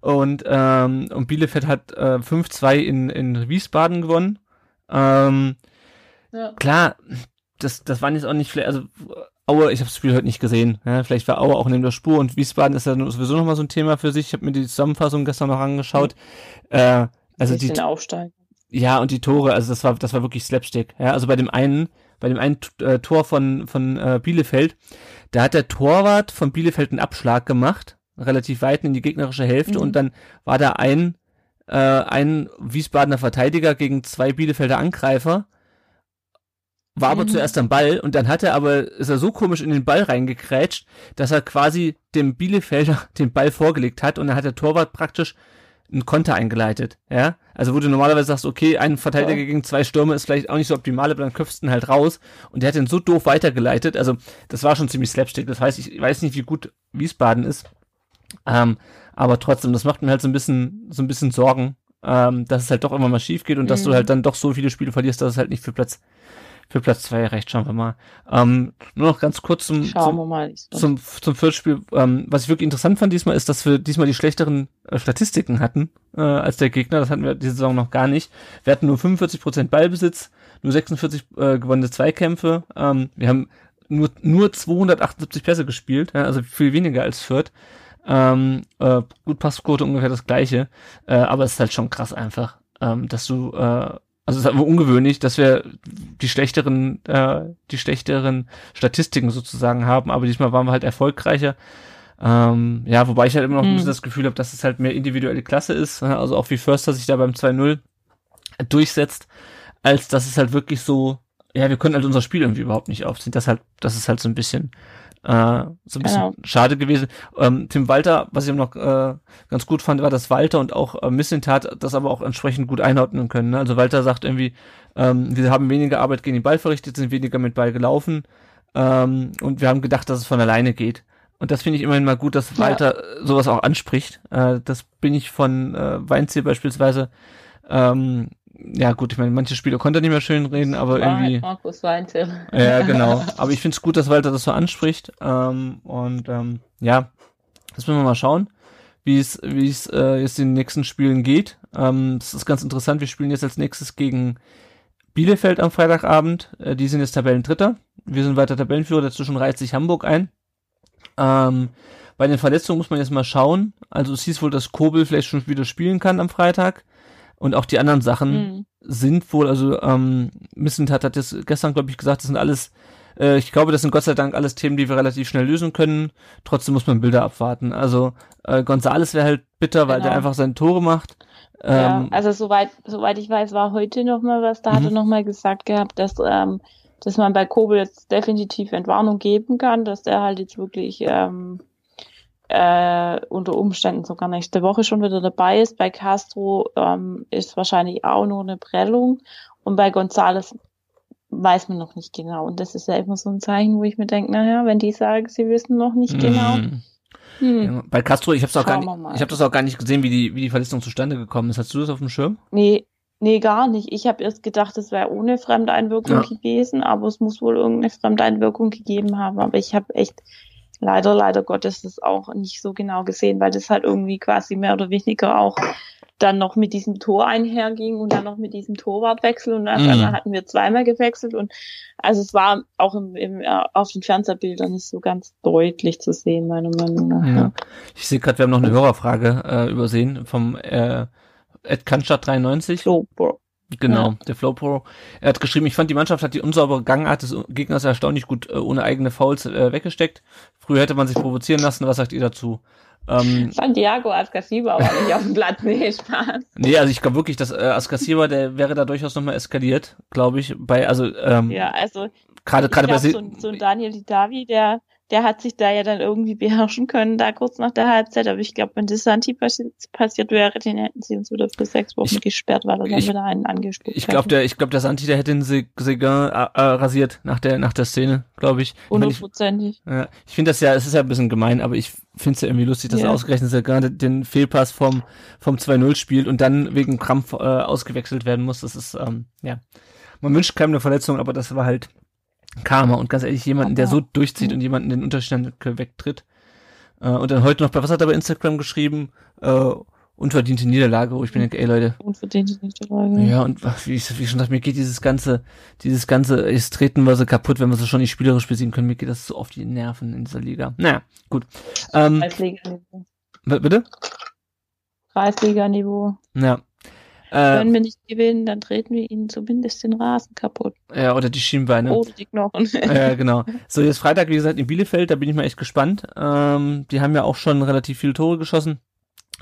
und, ähm, und Bielefeld hat äh, 5-2 in, in Wiesbaden gewonnen. Ähm, ja. Klar, das, das waren jetzt auch nicht vielleicht, also Aue, ich habe das Spiel heute nicht gesehen. Ja, vielleicht war Aue auch neben der Spur und Wiesbaden ist ja sowieso nochmal so ein Thema für sich. Ich habe mir die Zusammenfassung gestern noch angeschaut. Mhm. Äh, also die, aufsteigen. Ja, und die Tore, also das war, das war wirklich Slapstick. Ja, also bei dem einen, bei dem einen äh, Tor von, von äh, Bielefeld, da hat der Torwart von Bielefeld einen Abschlag gemacht, relativ weit in die gegnerische Hälfte, mhm. und dann war da ein, äh, ein Wiesbadener Verteidiger gegen zwei Bielefelder Angreifer, war aber mhm. zuerst am Ball und dann hat er aber, ist er so komisch in den Ball reingekrätscht, dass er quasi dem Bielefelder den Ball vorgelegt hat und dann hat der Torwart praktisch ein Konter eingeleitet, ja. Also wo du normalerweise sagst, okay, ein Verteidiger ja. gegen zwei Stürme ist vielleicht auch nicht so optimal, aber dann köpfst du ihn halt raus und der hat den so doof weitergeleitet. Also das war schon ziemlich slapstick. Das heißt, ich weiß nicht, wie gut Wiesbaden ist, ähm, aber trotzdem, das macht mir halt so ein bisschen, so ein bisschen Sorgen, ähm, dass es halt doch immer mal schief geht und mhm. dass du mhm. halt dann doch so viele Spiele verlierst, dass es halt nicht für Platz für Platz zwei reicht, schauen wir mal. Ähm, nur noch ganz kurz zum, zum, zum, zum Viertelspiel. Ähm, was ich wirklich interessant fand diesmal, ist, dass wir diesmal die schlechteren äh, Statistiken hatten äh, als der Gegner. Das hatten wir diese Saison noch gar nicht. Wir hatten nur 45% Ballbesitz, nur 46 äh, gewonnene Zweikämpfe. Ähm, wir haben nur, nur 278 Pässe gespielt, ja, also viel weniger als Fürth. Ähm, äh, gut, Passquote ungefähr das gleiche, äh, aber es ist halt schon krass einfach, ähm, dass du äh, also es ist aber ungewöhnlich, dass wir die schlechteren, äh, die schlechteren Statistiken sozusagen haben, aber diesmal waren wir halt erfolgreicher. Ähm, ja, wobei ich halt immer noch hm. ein bisschen das Gefühl habe, dass es halt mehr individuelle Klasse ist, also auch wie Förster sich da beim 2-0 durchsetzt, als dass es halt wirklich so, ja, wir können halt unser Spiel irgendwie überhaupt nicht aufziehen. Das halt, das ist halt so ein bisschen äh, so ein bisschen genau. schade gewesen. Ähm, Tim Walter, was ich noch äh, ganz gut fand, war, dass Walter und auch äh, Missentat das aber auch entsprechend gut einordnen können. Ne? Also Walter sagt irgendwie, ähm, wir haben weniger Arbeit gegen den Ball verrichtet, sind weniger mit Ball gelaufen ähm, und wir haben gedacht, dass es von alleine geht. Und das finde ich immerhin mal gut, dass Walter ja. sowas auch anspricht. Äh, das bin ich von äh, Weinziel beispielsweise. Ähm, ja gut, ich meine, manche Spieler konnte er nicht mehr schön reden, aber irgendwie. Markus Weinziel. Ja, genau. Aber ich finde es gut, dass Walter das so anspricht. Ähm, und ähm, ja, das müssen wir mal schauen, wie es wie es äh, jetzt in den nächsten Spielen geht. Ähm, das ist ganz interessant. Wir spielen jetzt als nächstes gegen Bielefeld am Freitagabend. Äh, die sind jetzt Tabellendritter. Wir sind weiter Tabellenführer. Dazwischen reiht sich Hamburg ein. Ähm, bei den Verletzungen muss man jetzt mal schauen. Also es hieß wohl, dass Kobel vielleicht schon wieder spielen kann am Freitag. Und auch die anderen Sachen mhm. sind wohl, also ähm, Missent hat, hat das gestern, glaube ich, gesagt, das sind alles, äh, ich glaube, das sind Gott sei Dank alles Themen, die wir relativ schnell lösen können. Trotzdem muss man Bilder abwarten. Also äh, Gonzales wäre halt bitter, weil genau. der einfach seine Tore macht. Ja, ähm, also soweit, soweit ich weiß, war heute noch mal was, da mhm. hat er noch mal gesagt gehabt, dass ähm, dass man bei Kobel jetzt definitiv Entwarnung geben kann, dass der halt jetzt wirklich ähm, äh, unter Umständen sogar nächste Woche schon wieder dabei ist. Bei Castro ähm, ist wahrscheinlich auch nur eine Prellung und bei Gonzales weiß man noch nicht genau. Und das ist ja immer so ein Zeichen, wo ich mir denke, naja, wenn die sagen, sie wissen noch nicht genau. Mhm. Hm. Ja, bei Castro, ich habe auch gar nicht, ich habe das auch gar nicht gesehen, wie die wie die Verletzung zustande gekommen ist. Hast du das auf dem Schirm? Nee, Nee, gar nicht. Ich habe erst gedacht, es wäre ohne Fremdeinwirkung ja. gewesen, aber es muss wohl irgendeine Fremdeinwirkung gegeben haben. Aber ich habe echt leider, leider Gottes das auch nicht so genau gesehen, weil das halt irgendwie quasi mehr oder weniger auch dann noch mit diesem Tor einherging und dann noch mit diesem Torwartwechsel und dann mhm. hatten wir zweimal gewechselt und also es war auch im, im, äh, auf den Fernsehbildern nicht so ganz deutlich zu sehen, meiner Meinung nach. Ja. Ich sehe gerade, wir haben noch eine Hörerfrage äh, übersehen vom äh, Ed Kanstadt 93. Flowpro. Genau, ja. der Flowpro. Er hat geschrieben, ich fand die Mannschaft hat die unsaubere Gangart des Gegners erstaunlich gut äh, ohne eigene Fouls äh, weggesteckt. Früher hätte man sich provozieren lassen. Was sagt ihr dazu? Ähm, Santiago Ascasiba war nicht auf dem Platz. Nee, Spaß. Nee, also ich glaube wirklich, dass äh, Ascasiba, der wäre da durchaus nochmal eskaliert, glaube ich. Bei, also, ähm, ja, also gerade gerade bei so, so Daniel Didavi, der der hat sich da ja dann irgendwie beherrschen können, da kurz nach der Halbzeit. Aber ich glaube, wenn das Santi passi passiert wäre, den hätten sie uns wieder für sechs Wochen ich, gesperrt, weil er dann wieder einen angespuckt Ich glaube, der, ich glaube, der Santi, der hätte den Seguin äh, äh, rasiert nach der, nach der Szene, glaube ich. Hundertprozentig. Ich, ja, ich finde das ja, es ist ja ein bisschen gemein, aber ich finde es ja irgendwie lustig, dass ja. er ausgerechnet Seguin den Fehlpass vom, vom 2-0 spielt und dann wegen Krampf äh, ausgewechselt werden muss. Das ist, ähm, ja. Man wünscht keinem eine Verletzung, aber das war halt Karma und ganz ehrlich, jemanden, der so durchzieht und jemanden den Unterstand wegtritt. Äh, und dann heute noch bei, was hat er bei Instagram geschrieben? Äh, unverdiente Niederlage, wo ich mir denke, ey Leute. Unverdiente Niederlage. Ja, und wie ich, wie ich schon dachte, mir geht dieses ganze, dieses ganze, jetzt treten wir so kaputt, wenn wir so schon nicht spielerisch besiegen können, mir geht das so auf die Nerven in dieser Liga. Naja, gut. Ähm, Kreisliga-Niveau. Bitte? Kreisliga-Niveau. Ja. Äh, Wenn wir nicht gewinnen, dann treten wir ihnen zumindest den Rasen kaputt. Ja, oder die Schienbeine. Oder die Knochen. ja, genau. So, jetzt Freitag, wie gesagt, in Bielefeld, da bin ich mal echt gespannt. Ähm, die haben ja auch schon relativ viele Tore geschossen.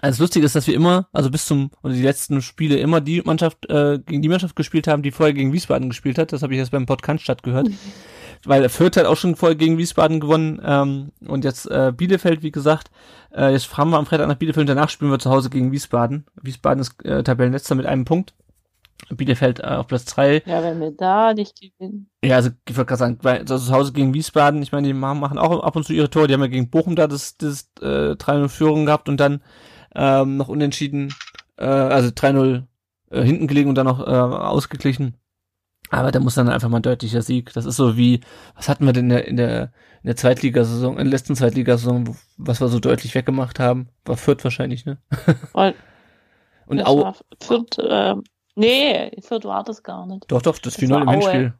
Also lustig ist, dass wir immer, also bis zum, oder die letzten Spiele immer die Mannschaft, äh, gegen die Mannschaft gespielt haben, die vorher gegen Wiesbaden gespielt hat. Das habe ich jetzt beim Podcast statt gehört. Mhm weil Fürth hat auch schon vorher gegen Wiesbaden gewonnen ähm, und jetzt äh, Bielefeld, wie gesagt. Äh, jetzt fahren wir am Freitag nach Bielefeld und danach spielen wir zu Hause gegen Wiesbaden. Wiesbaden ist äh, Tabellenletzter mit einem Punkt. Bielefeld äh, auf Platz drei. Ja, wenn wir da nicht gewinnen. Ja, also ich wollte gerade sagen, weil also zu Hause gegen Wiesbaden, ich meine, die machen auch ab und zu ihre Tore, die haben ja gegen Bochum da das, das äh, 3-0 Führung gehabt und dann ähm, noch unentschieden, äh, also 3-0 äh, hinten gelegen und dann noch äh, ausgeglichen. Aber da muss dann einfach mal ein deutlicher Sieg. Das ist so wie, was hatten wir denn in der, in der, in der Zweitligasaison, in der letzten Zweitligasaison, was wir so deutlich weggemacht haben? War Fürth wahrscheinlich, ne? Und, Und Aue. Fürth, äh, nee, Fürth war das gar nicht. Doch, doch, das, das 4-0 im Hinspiel.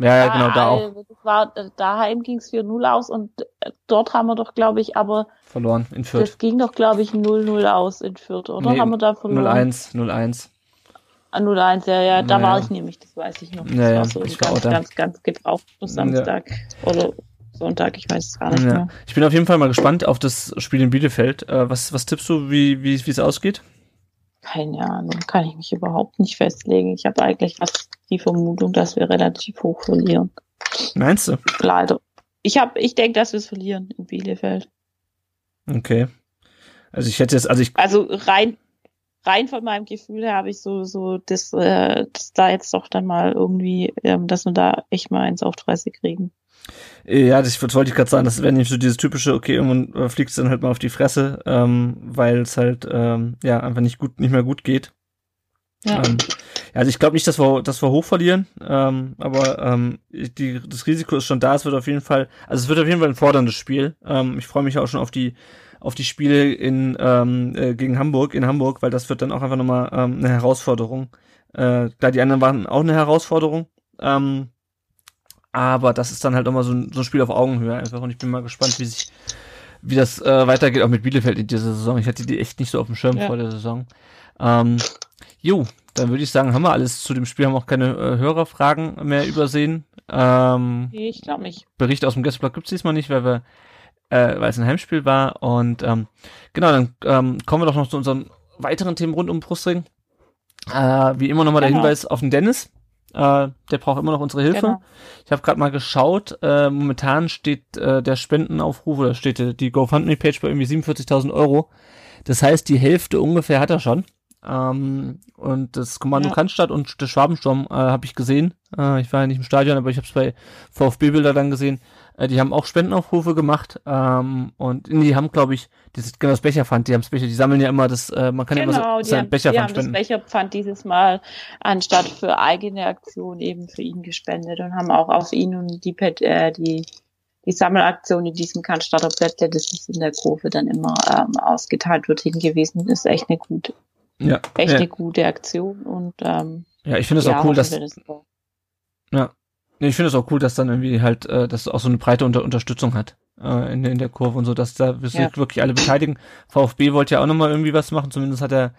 Ja, ja, genau, da auch. Das war, daheim ging es 4-0 aus und äh, dort haben wir doch, glaube ich, aber verloren in Fürth. Das ging doch, glaube ich, 0-0 aus in Fürth, oder? Nee, haben wir da verloren? 0-1, 0-1. An 01, ja, ja, da naja. war ich nämlich, das weiß ich noch. Das naja, war so ich ganz, war ganz, ganz gebraucht Samstag ja. oder Sonntag, ich weiß es gar nicht ja. mehr. Ich bin auf jeden Fall mal gespannt auf das Spiel in Bielefeld. Äh, was, was tippst du, wie wie wie es ausgeht? Keine Ahnung, kann ich mich überhaupt nicht festlegen. Ich habe eigentlich fast die Vermutung, dass wir relativ hoch verlieren. Meinst du? Leider. Ich habe, ich denke, dass wir es verlieren in Bielefeld. Okay. Also ich hätte jetzt, also ich. Also rein rein von meinem Gefühl her habe ich so, so das, äh, das da jetzt doch dann mal irgendwie, ähm, dass wir da echt mal eins auf 30 kriegen. Ja, das, wollte ich gerade sagen, das wäre nicht so dieses typische, okay, irgendwann äh, fliegst du dann halt mal auf die Fresse, ähm, weil es halt ähm, ja einfach nicht gut, nicht mehr gut geht. Ja. Ähm, also ich glaube nicht, dass wir, dass wir hoch verlieren, ähm, aber ähm, die, das Risiko ist schon da. Es wird auf jeden Fall, also es wird auf jeden Fall ein forderndes Spiel. Ähm, ich freue mich auch schon auf die auf die Spiele in ähm, äh, gegen Hamburg in Hamburg, weil das wird dann auch einfach nochmal ähm, eine Herausforderung. Äh, klar, die anderen waren auch eine Herausforderung, ähm, aber das ist dann halt immer so ein, so ein Spiel auf Augenhöhe einfach und ich bin mal gespannt, wie sich wie das äh, weitergeht, auch mit Bielefeld in dieser Saison. Ich hatte die echt nicht so auf dem Schirm Ja. vor der Saison. Ähm, jo, dann würde ich sagen, haben wir alles zu dem Spiel, haben auch keine äh, Hörerfragen mehr übersehen. Ähm, ich glaube nicht. Bericht aus dem Gästeblock gibt's diesmal nicht, weil wir, äh, weil es ein Heimspiel war. Und ähm, genau, dann ähm, kommen wir doch noch zu unseren weiteren Themen rund um Brustring. Äh, wie immer nochmal der Genau. Hinweis auf den Dennis. Äh, der braucht immer noch unsere Hilfe. Genau. Ich habe gerade mal geschaut. Äh, momentan steht äh, der Spendenaufruf oder steht die GoFundMe-Page bei irgendwie 47.000 Euro. Das heißt, die Hälfte ungefähr hat er schon. Ähm, und das Kommando Ja. Cannstatt und der Schwabensturm äh, habe ich gesehen. Äh, ich war ja nicht im Stadion, aber ich habe es bei VfB-Bilder dann gesehen. Äh, die haben auch Spendenaufrufe gemacht. Ähm, und die haben, glaube ich, dieses, genau das Becherpfand, die haben das Becher, die sammeln ja immer das, äh, man kann ja Genau, immer so, die sein haben, die Becherpfand haben das spenden. Becherpfand dieses Mal anstatt für eigene Aktion eben für ihn gespendet und haben auch auf ihn und die, Pet- äh, die, die Sammelaktion in diesem Cannstatter Plättle, das ist in der Kurve dann immer ähm, ausgeteilt wird, hingewiesen. Das ist echt eine gute, ja, echt ja, eine gute Aktion und ähm, ja, ich finde es ja, auch cool, dass, das so. Ja. Ich finde es auch cool, dass dann irgendwie halt, äh, dass auch so eine breite Unter Unterstützung hat äh, in, in der Kurve und so, dass da Ja. wirklich alle beteiligen. VfB wollte ja auch nochmal irgendwie was machen, zumindest hat er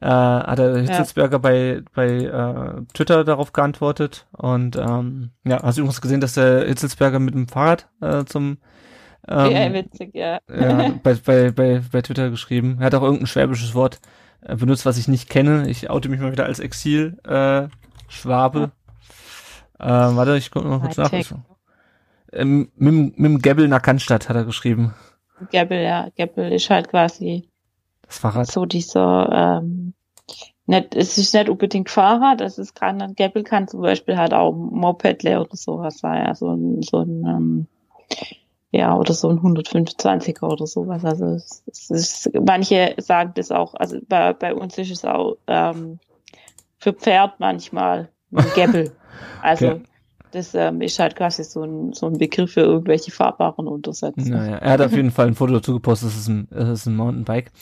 äh, hat der Hitzelsberger bei bei äh, Twitter darauf geantwortet und ähm, ja, hast du übrigens gesehen, dass der Hitzelsberger mit dem Fahrrad äh, zum ähm, ja, witzig, ja. ja, bei, bei, bei, bei Twitter geschrieben. Er hat auch irgendein schwäbisches Wort benutzt, was ich nicht kenne. Ich oute mich mal wieder als Exil äh, Schwabe. Äh, warte, ich gucke mal kurz nach. Ähm, mit, mit dem Gebbel nach Cannstatt hat er geschrieben. Geppel, ja, Geppel ist halt quasi Das Fahrrad. so dieser, ähm, nicht, es ist nicht unbedingt Fahrrad, es ist kann, ein Geppel kann zum Beispiel halt auch Mopedle oder sowas sein, ja, so ein, so ein, ähm, ja, oder so ein 125er oder sowas. Also es, es ist, manche sagen das auch, also bei, bei uns ist es auch ähm, für Pferd manchmal ein Geppel. Also Okay. das ähm, ist halt quasi so ein, so ein Begriff für irgendwelche fahrbaren Untersätze. Naja, er hat auf jeden Fall ein Foto dazu gepostet, das ist ein, das ist ein Mountainbike.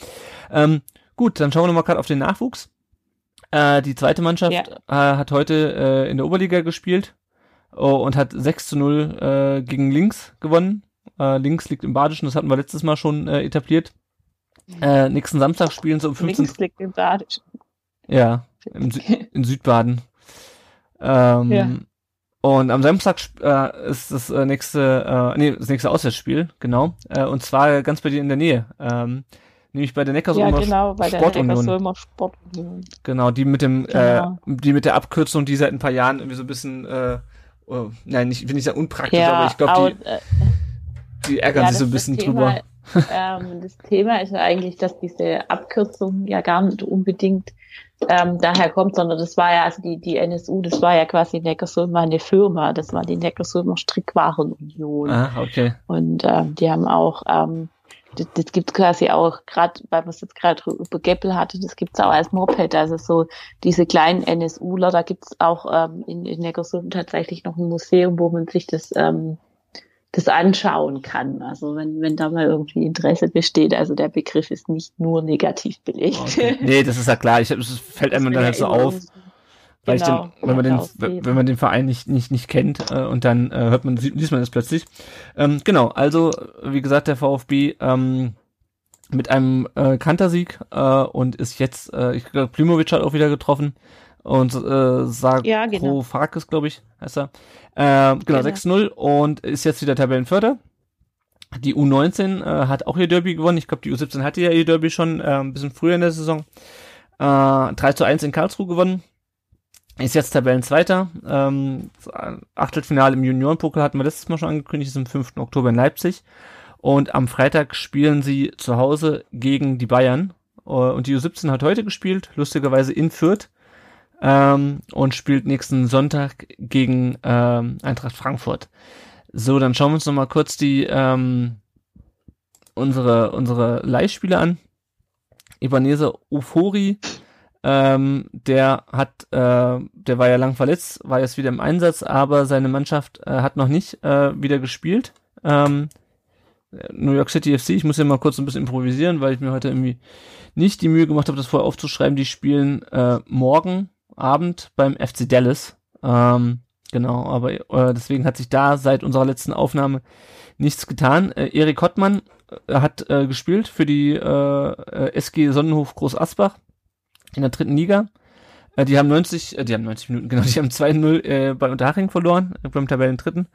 Ähm, gut, dann schauen wir nochmal gerade auf den Nachwuchs. Äh, die zweite Mannschaft Ja. äh, hat heute äh, in der Oberliga gespielt oh, und hat 6 zu 0 äh, gegen Links gewonnen. Äh, Links liegt im Badischen, das hatten wir letztes Mal schon äh, etabliert. Äh, nächsten Samstag spielen sie um 15 Links liegt im Badisch. Ja, im Sü in Südbaden. Ähm, Ja. Und am Samstag äh, ist das äh, nächste, äh, nee, das nächste Auswärtsspiel, genau. Äh, und zwar ganz bei dir in der Nähe. Ähm, nämlich bei der Ja, Neckarsulmer genau, bei der Sportunion. Neckarsulmer Sportunion. Genau, die mit dem, Genau. äh, die mit der Abkürzung, die seit ein paar Jahren irgendwie so ein bisschen, äh, oh, nein, nicht, will nicht sagen unpraktisch, aber ich glaube, au- die, äh, die ärgern ja, sich so ein bisschen das drüber. Thema, ähm, das Thema ist ja eigentlich, dass diese Abkürzung ja gar nicht unbedingt ähm, daher kommt, sondern das war ja, also die, die NSU, das war ja quasi Neckarsulmer eine Firma, das war die Neckarsulmer Strickwarenunion. Ah, okay. Und ähm, die haben auch, ähm, das, das gibt quasi auch, gerade weil man es jetzt gerade über Geppel hatte, das gibt's auch als Moped, also so diese kleinen NSUler, da gibt's auch ähm, in, in Neckarsulm tatsächlich noch ein Museum, wo man sich das ähm, das anschauen kann. Also wenn, wenn da mal irgendwie Interesse besteht, also der Begriff ist nicht nur negativ belegt. okay. Nee, das ist ja klar. Ich, es fällt einem dann halt so auf. Weil Genau, ich den, wenn man den, ja, ausleben. wenn man den Verein nicht, nicht, nicht kennt äh, und dann äh, hört man, sieht- liest man es plötzlich. Ähm, genau, also wie gesagt, der VfB ähm, mit einem äh, Kantersieg äh, und ist jetzt, äh, ich glaube, Primovic hat auch wieder getroffen und äh, Sagro Ja, genau. Glaube ich, heißt er. Äh, genau, Genau. 6-0 und ist jetzt wieder Tabellenvierter. Die U19 äh, hat auch ihr Derby gewonnen. Ich glaube, die U17 hatte ja ihr Derby schon äh, ein bisschen früher in der Saison. Äh, 3 zu 1 in Karlsruhe gewonnen. Ist jetzt Tabellenzweiter. Ähm, Achtelfinale im Juniorenpokal hatten wir letztes Mal schon angekündigt, ist am 5. Oktober in Leipzig. Und am Freitag spielen sie zu Hause gegen die Bayern. Äh, Und die U17 hat heute gespielt, lustigerweise in Fürth. Ähm, und spielt nächsten Sonntag gegen ähm, Eintracht Frankfurt. So, dann schauen wir uns noch mal kurz die ähm, unsere unsere Leihspiele an. Ibanese Ufori, ähm, der hat, äh, der war ja lang verletzt, war jetzt wieder im Einsatz, aber seine Mannschaft äh, hat noch nicht äh, wieder gespielt. Ähm, New York City FC, ich muss ja mal kurz ein bisschen improvisieren, weil ich mir heute irgendwie nicht die Mühe gemacht habe, das vorher aufzuschreiben. Die spielen äh, morgen Abend beim FC Dallas. Ähm, genau, aber äh, deswegen hat sich da seit unserer letzten Aufnahme nichts getan. Äh, Erik Hottmann äh, hat äh, gespielt für die äh, SG Sonnenhof Groß Asbach in der dritten Liga. Äh, die haben 90, äh, die haben 90 Minuten, genau, die haben 2-0 äh, bei Unterhaching verloren, äh, beim Tabellen dritten.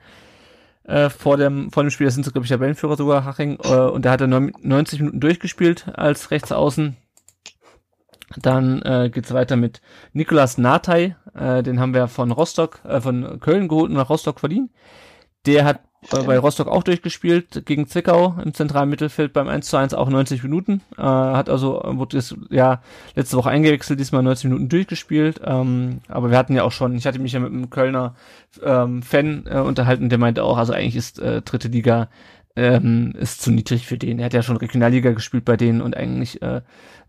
Äh, vor dem vor dem Spiel, das sind so, glaube ich, Tabellenführer sogar, Haching, äh, und der hat er 90 Minuten durchgespielt als Rechtsaußen. Dann äh, geht's weiter mit Nikolas Natay, äh, den haben wir von Rostock, äh, von Köln geholt und nach Rostock verliehen. Der hat äh, bei Rostock auch durchgespielt, gegen Zwickau im zentralen Mittelfeld beim 1 zu 1 auch 90 Minuten. Äh, hat also, wurde jetzt, ja, letzte Woche eingewechselt, diesmal 90 Minuten durchgespielt. Ähm, aber wir hatten ja auch schon, ich hatte mich ja mit einem Kölner ähm, Fan äh, unterhalten, der meinte auch, also eigentlich ist äh, dritte Liga ähm, ist zu niedrig für den. Er hat ja schon Regionalliga gespielt bei denen und eigentlich äh,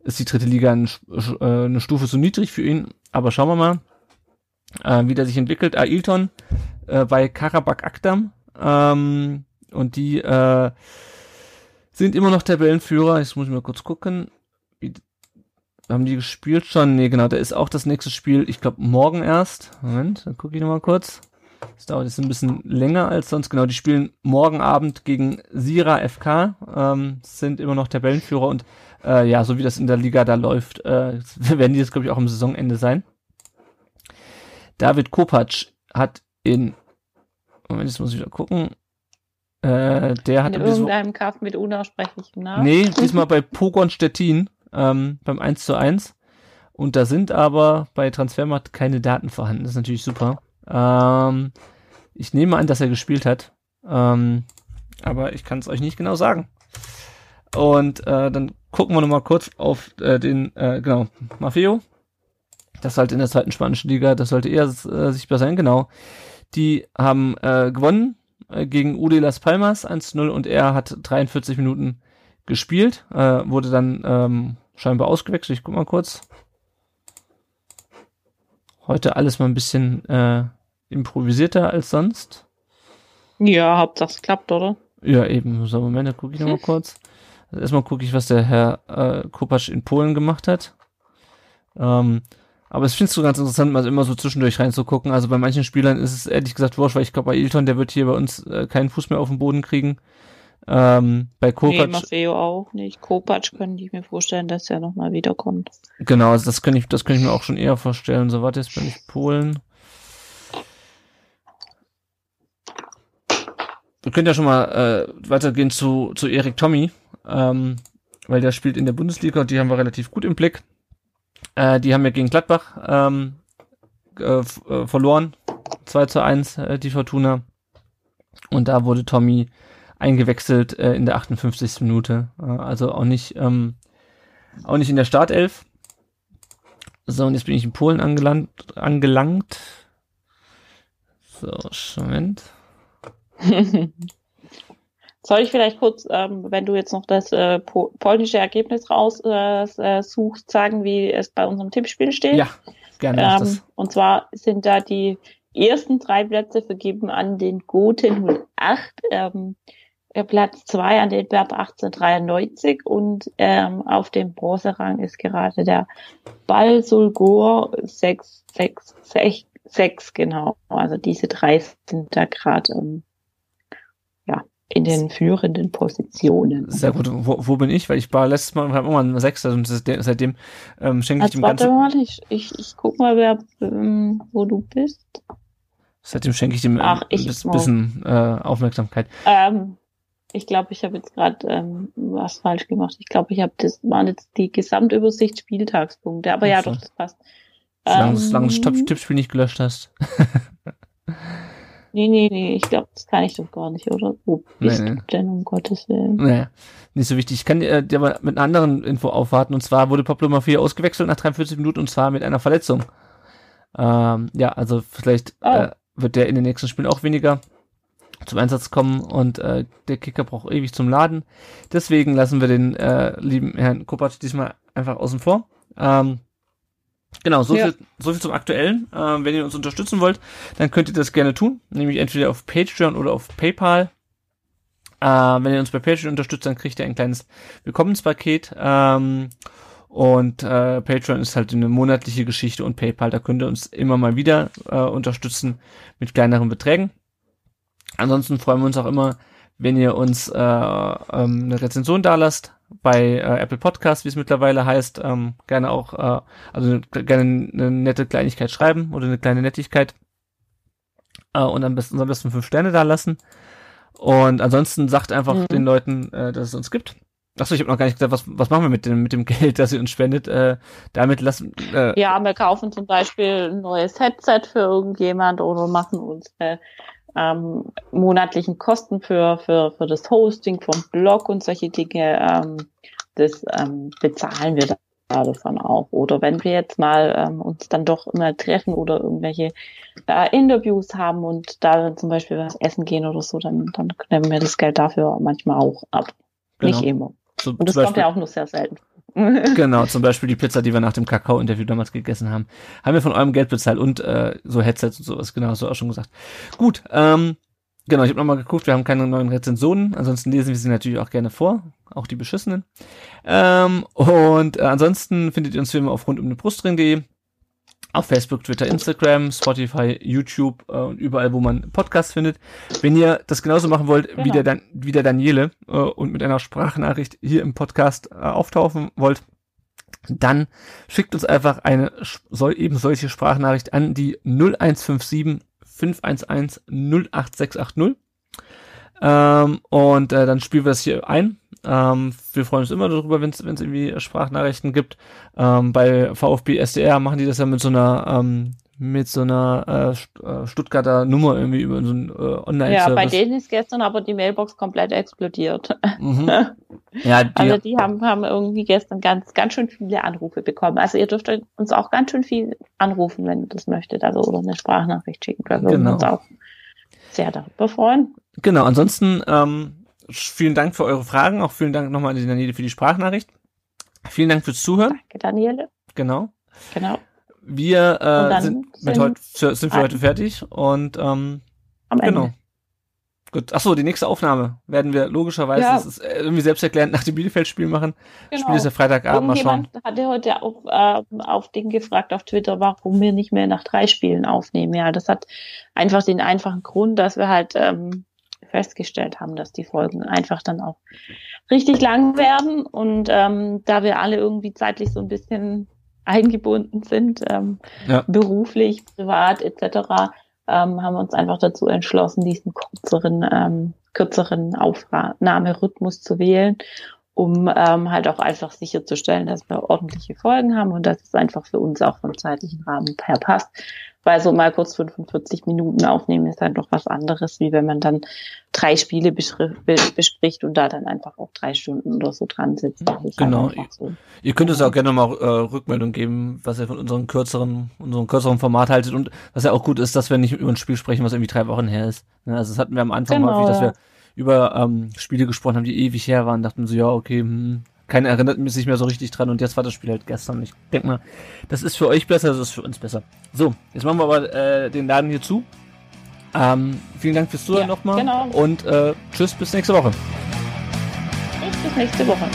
ist die dritte Liga ein, äh, eine Stufe zu niedrig für ihn. Aber schauen wir mal, äh, wie der sich entwickelt. Ailton äh, bei Karabakh Akdam ähm, und die äh, sind immer noch Tabellenführer. Jetzt muss ich mal kurz gucken. Wie, haben die gespielt schon? Nee, genau, da ist auch das nächste Spiel, ich glaube, morgen erst. Moment, dann gucke ich nochmal kurz. Das dauert jetzt ein bisschen länger als sonst. Genau, die spielen morgen Abend gegen Sira FK, ähm, sind immer noch Tabellenführer und äh, ja, so wie das in der Liga da läuft, äh, werden die jetzt, glaube ich, auch am Saisonende sein. David Kopacz hat in Moment, jetzt muss ich wieder gucken. Äh, der hat in irgendeinem Kampf mit unaussprechlichem Namen. Nee, diesmal bei Pogon Stettin, ähm, beim 1 zu 1. Und da sind aber bei Transfermarkt keine Daten vorhanden. Das ist natürlich super. Ähm, ich nehme an, dass er gespielt hat. Ähm, aber ich kann es euch nicht genau sagen. Und äh, dann gucken wir nochmal kurz auf äh, den, äh, genau, Maffeo. Das halt in der zweiten spanischen Liga, das sollte eher äh, sichtbar sein, genau. Die haben äh, gewonnen äh, gegen Udi Las Palmas 1-0 und er hat 43 Minuten gespielt, äh, wurde dann ähm, scheinbar ausgewechselt. Ich guck mal kurz. Heute alles mal ein bisschen äh, improvisierter als sonst. Ja, Hauptsache es klappt, oder? Ja, eben. So, Moment, da gucke ich nochmal kurz. Also erstmal gucke ich, was der Herr äh, Kopacz in Polen gemacht hat. Ähm, aber es findest du ganz interessant, mal immer so zwischendurch reinzugucken. Also bei manchen Spielern ist es ehrlich gesagt wurscht, weil ich glaube, bei Ilton, der wird hier bei uns äh, keinen Fuß mehr auf den Boden kriegen. Ähm, bei Kopac. Nee, Maffeo auch nicht. Kopac könnte ich mir vorstellen, dass er nochmal wiederkommt. Genau, also das könnte ich, das könnte ich mir auch schon eher vorstellen. So, warte, jetzt bin ich Polen. Wir können ja schon mal äh, weitergehen zu, zu Erik Tommy, ähm, weil der spielt in der Bundesliga und die haben wir relativ gut im Blick. Äh, die haben ja gegen Gladbach ähm, äh, äh verloren. 2 zu 1, äh, die Fortuna. Und da wurde Tommy eingewechselt äh, in der 58. Minute. Äh, also auch nicht, ähm, auch nicht in der Startelf. So, und jetzt bin ich in Polen angelangt. angelangt. So, Moment. Soll ich vielleicht kurz, ähm, wenn du jetzt noch das äh, polnische Ergebnis raussuchst, äh, äh, suchst, sagen, wie es bei unserem Tippspiel steht? Ja, gerne. Ähm, und zwar sind da die ersten drei Plätze vergeben an den Goten 08, ähm, Platz zwei an den Bert 1893 und ähm, auf dem Bronzerang ist gerade der Balsulgor 666, 6, genau. Also diese drei sind da gerade ähm, in den führenden Positionen. Sehr gut. Wo, wo bin ich? Weil ich war letztes Mal immer ein Sechster und seitdem ähm, schenke ich dem Ganzen. Warte mal, ich, ich, ich guck mal, wer, ähm, wo du bist. Seitdem schenke ich dem Ach, ich ein bisschen äh, Aufmerksamkeit. Ähm, ich glaube, ich habe jetzt gerade ähm, was falsch gemacht. Ich glaube, ich habe das waren jetzt die Gesamtübersicht Spieltagspunkte. Aber ja, doch, das passt. Solange, ähm, solange du das Tippspiel nicht gelöscht hast. Nee, nee, nee, ich glaube, das kann ich doch gar nicht, oder? Wo bist nee, nee. du denn, um Gottes Willen? Nee, nicht so wichtig. Ich kann dir, dir aber mit einer anderen Info aufwarten. Und zwar wurde Pablo Mafia ausgewechselt nach 43 Minuten und zwar mit einer Verletzung. Ähm, ja, also vielleicht oh. äh, wird der in den nächsten Spielen auch weniger zum Einsatz kommen und äh, der Kicker braucht ewig zum Laden. Deswegen lassen wir den äh, lieben Herrn Kopacz diesmal einfach außen vor. Ähm, genau, so, ja. viel, so viel zum Aktuellen. Ähm, wenn ihr uns unterstützen wollt, dann könnt ihr das gerne tun, nämlich entweder auf Patreon oder auf PayPal. Äh, wenn ihr uns bei Patreon unterstützt, dann kriegt ihr ein kleines Willkommenspaket. Ähm, und äh, Patreon ist halt eine monatliche Geschichte und PayPal, da könnt ihr uns immer mal wieder äh, unterstützen mit kleineren Beträgen. Ansonsten freuen wir uns auch immer, wenn ihr uns äh, ähm, eine Rezension da lasst bei äh, Apple Podcast, wie es mittlerweile heißt. Ähm, gerne auch, äh, also gerne eine nette Kleinigkeit schreiben oder eine kleine Nettigkeit. Äh, und am besten, am besten fünf Sterne da lassen. Und ansonsten sagt einfach mhm. den Leuten, äh, dass es uns gibt. Achso, ich habe noch gar nicht gesagt, was, was machen wir mit dem, mit dem Geld, das ihr uns spendet? Äh, damit lassen. Äh, ja, wir kaufen zum Beispiel ein neues Headset für irgendjemand oder machen unsere ähm, monatlichen Kosten für, für, für das Hosting vom Blog und solche Dinge. Ähm, das ähm, bezahlen wir da davon auch. Oder wenn wir jetzt mal ähm, uns dann doch immer treffen oder irgendwelche äh, Interviews haben und da dann zum Beispiel was essen gehen oder so, dann, dann nehmen wir das Geld dafür manchmal auch ab. Genau. Nicht immer. So, Und das Beispiel, kommt ja auch nur sehr selten. genau, zum Beispiel die Pizza, die wir nach dem Kakao-Interview damals gegessen haben. Haben wir von eurem Geld bezahlt und äh, so Headsets und sowas, genau, so auch schon gesagt. Gut, ähm, genau, ich habe nochmal geguckt, wir haben keine neuen Rezensionen, ansonsten lesen wir sie natürlich auch gerne vor, auch die beschissenen. Ähm, und äh, ansonsten findet ihr uns wie immer auf rundumdenbrustring.de auf Facebook, Twitter, Instagram, Spotify, YouTube äh, und überall, wo man Podcasts findet. Wenn ihr das genauso machen wollt genau. wie, der Dan wie der Daniele äh, und mit einer Sprachnachricht hier im Podcast äh, auftauchen wollt, dann schickt uns einfach eine soll eben solche Sprachnachricht an die 0157 511 08680. Ähm, und äh, dann spielen wir das hier ein ähm, wir freuen uns immer darüber, wenn es irgendwie Sprachnachrichten gibt. Ähm, bei VfB SDR machen die das ja mit so einer ähm, mit so einer äh, äh Stuttgarter Nummer irgendwie über so ein äh, Online-Service. Ja, bei denen ist gestern aber die Mailbox komplett explodiert. Mhm. Ja, die, also die haben, haben irgendwie gestern ganz, ganz schön viele Anrufe bekommen. Also ihr dürft uns auch ganz schön viel anrufen, wenn ihr das möchtet, also oder eine Sprachnachricht schicken. Da würden genau. wir uns auch sehr darüber freuen. Genau, ansonsten ähm, vielen Dank für eure Fragen. Auch vielen Dank nochmal an die Daniele für die Sprachnachricht. Vielen Dank fürs Zuhören. Danke, Daniele. Genau. Genau. Wir äh, sind, sind, heute, sind für heute fertig und ähm, Am Ende. genau. Gut. Achso, die nächste Aufnahme werden wir logischerweise, ja. das ist äh, irgendwie selbsterklärend nach dem Bielefeld-Spiel machen. Genau. Spiel ist ja Freitagabend, mal schauen. hatte heute auf, äh, auf Ding gefragt auf Twitter, warum wir nicht mehr nach drei Spielen aufnehmen. Ja, das hat einfach den einfachen Grund, dass wir halt ähm, festgestellt haben, dass die Folgen einfach dann auch richtig lang werden. Und ähm, da wir alle irgendwie zeitlich so ein bisschen eingebunden sind, ähm, ja. beruflich, privat etc., ähm, haben wir uns einfach dazu entschlossen, diesen kürzeren, ähm, kürzeren Aufnahmerhythmus zu wählen, um ähm, halt auch einfach sicherzustellen, dass wir ordentliche Folgen haben und dass es einfach für uns auch vom zeitlichen Rahmen her passt weil so mal kurz 45 Minuten aufnehmen ist halt noch was anderes, wie wenn man dann drei Spiele bespricht und da dann einfach auch drei Stunden oder so dran sitzt. Halt genau. Halt so. Ihr könnt uns auch gerne mal äh, Rückmeldung geben, was ihr von unserem kürzeren, unserem kürzeren Format haltet und was ja auch gut ist, dass wir nicht über ein Spiel sprechen, was irgendwie drei Wochen her ist. Ja, also das hatten wir am Anfang genau, häufig, dass wir über ähm, Spiele gesprochen haben, die ewig her waren, dachten so, ja, okay, hm, keiner erinnert sich mehr so richtig dran und jetzt war das Spiel halt gestern. Ich denk mal, das ist für euch besser, das ist für uns besser. So, jetzt machen wir aber äh, den Laden hier zu. Ähm, vielen Dank fürs Zuhören ja, nochmal. Genau. Und äh, tschüss, bis nächste Woche. Bis nächste Woche.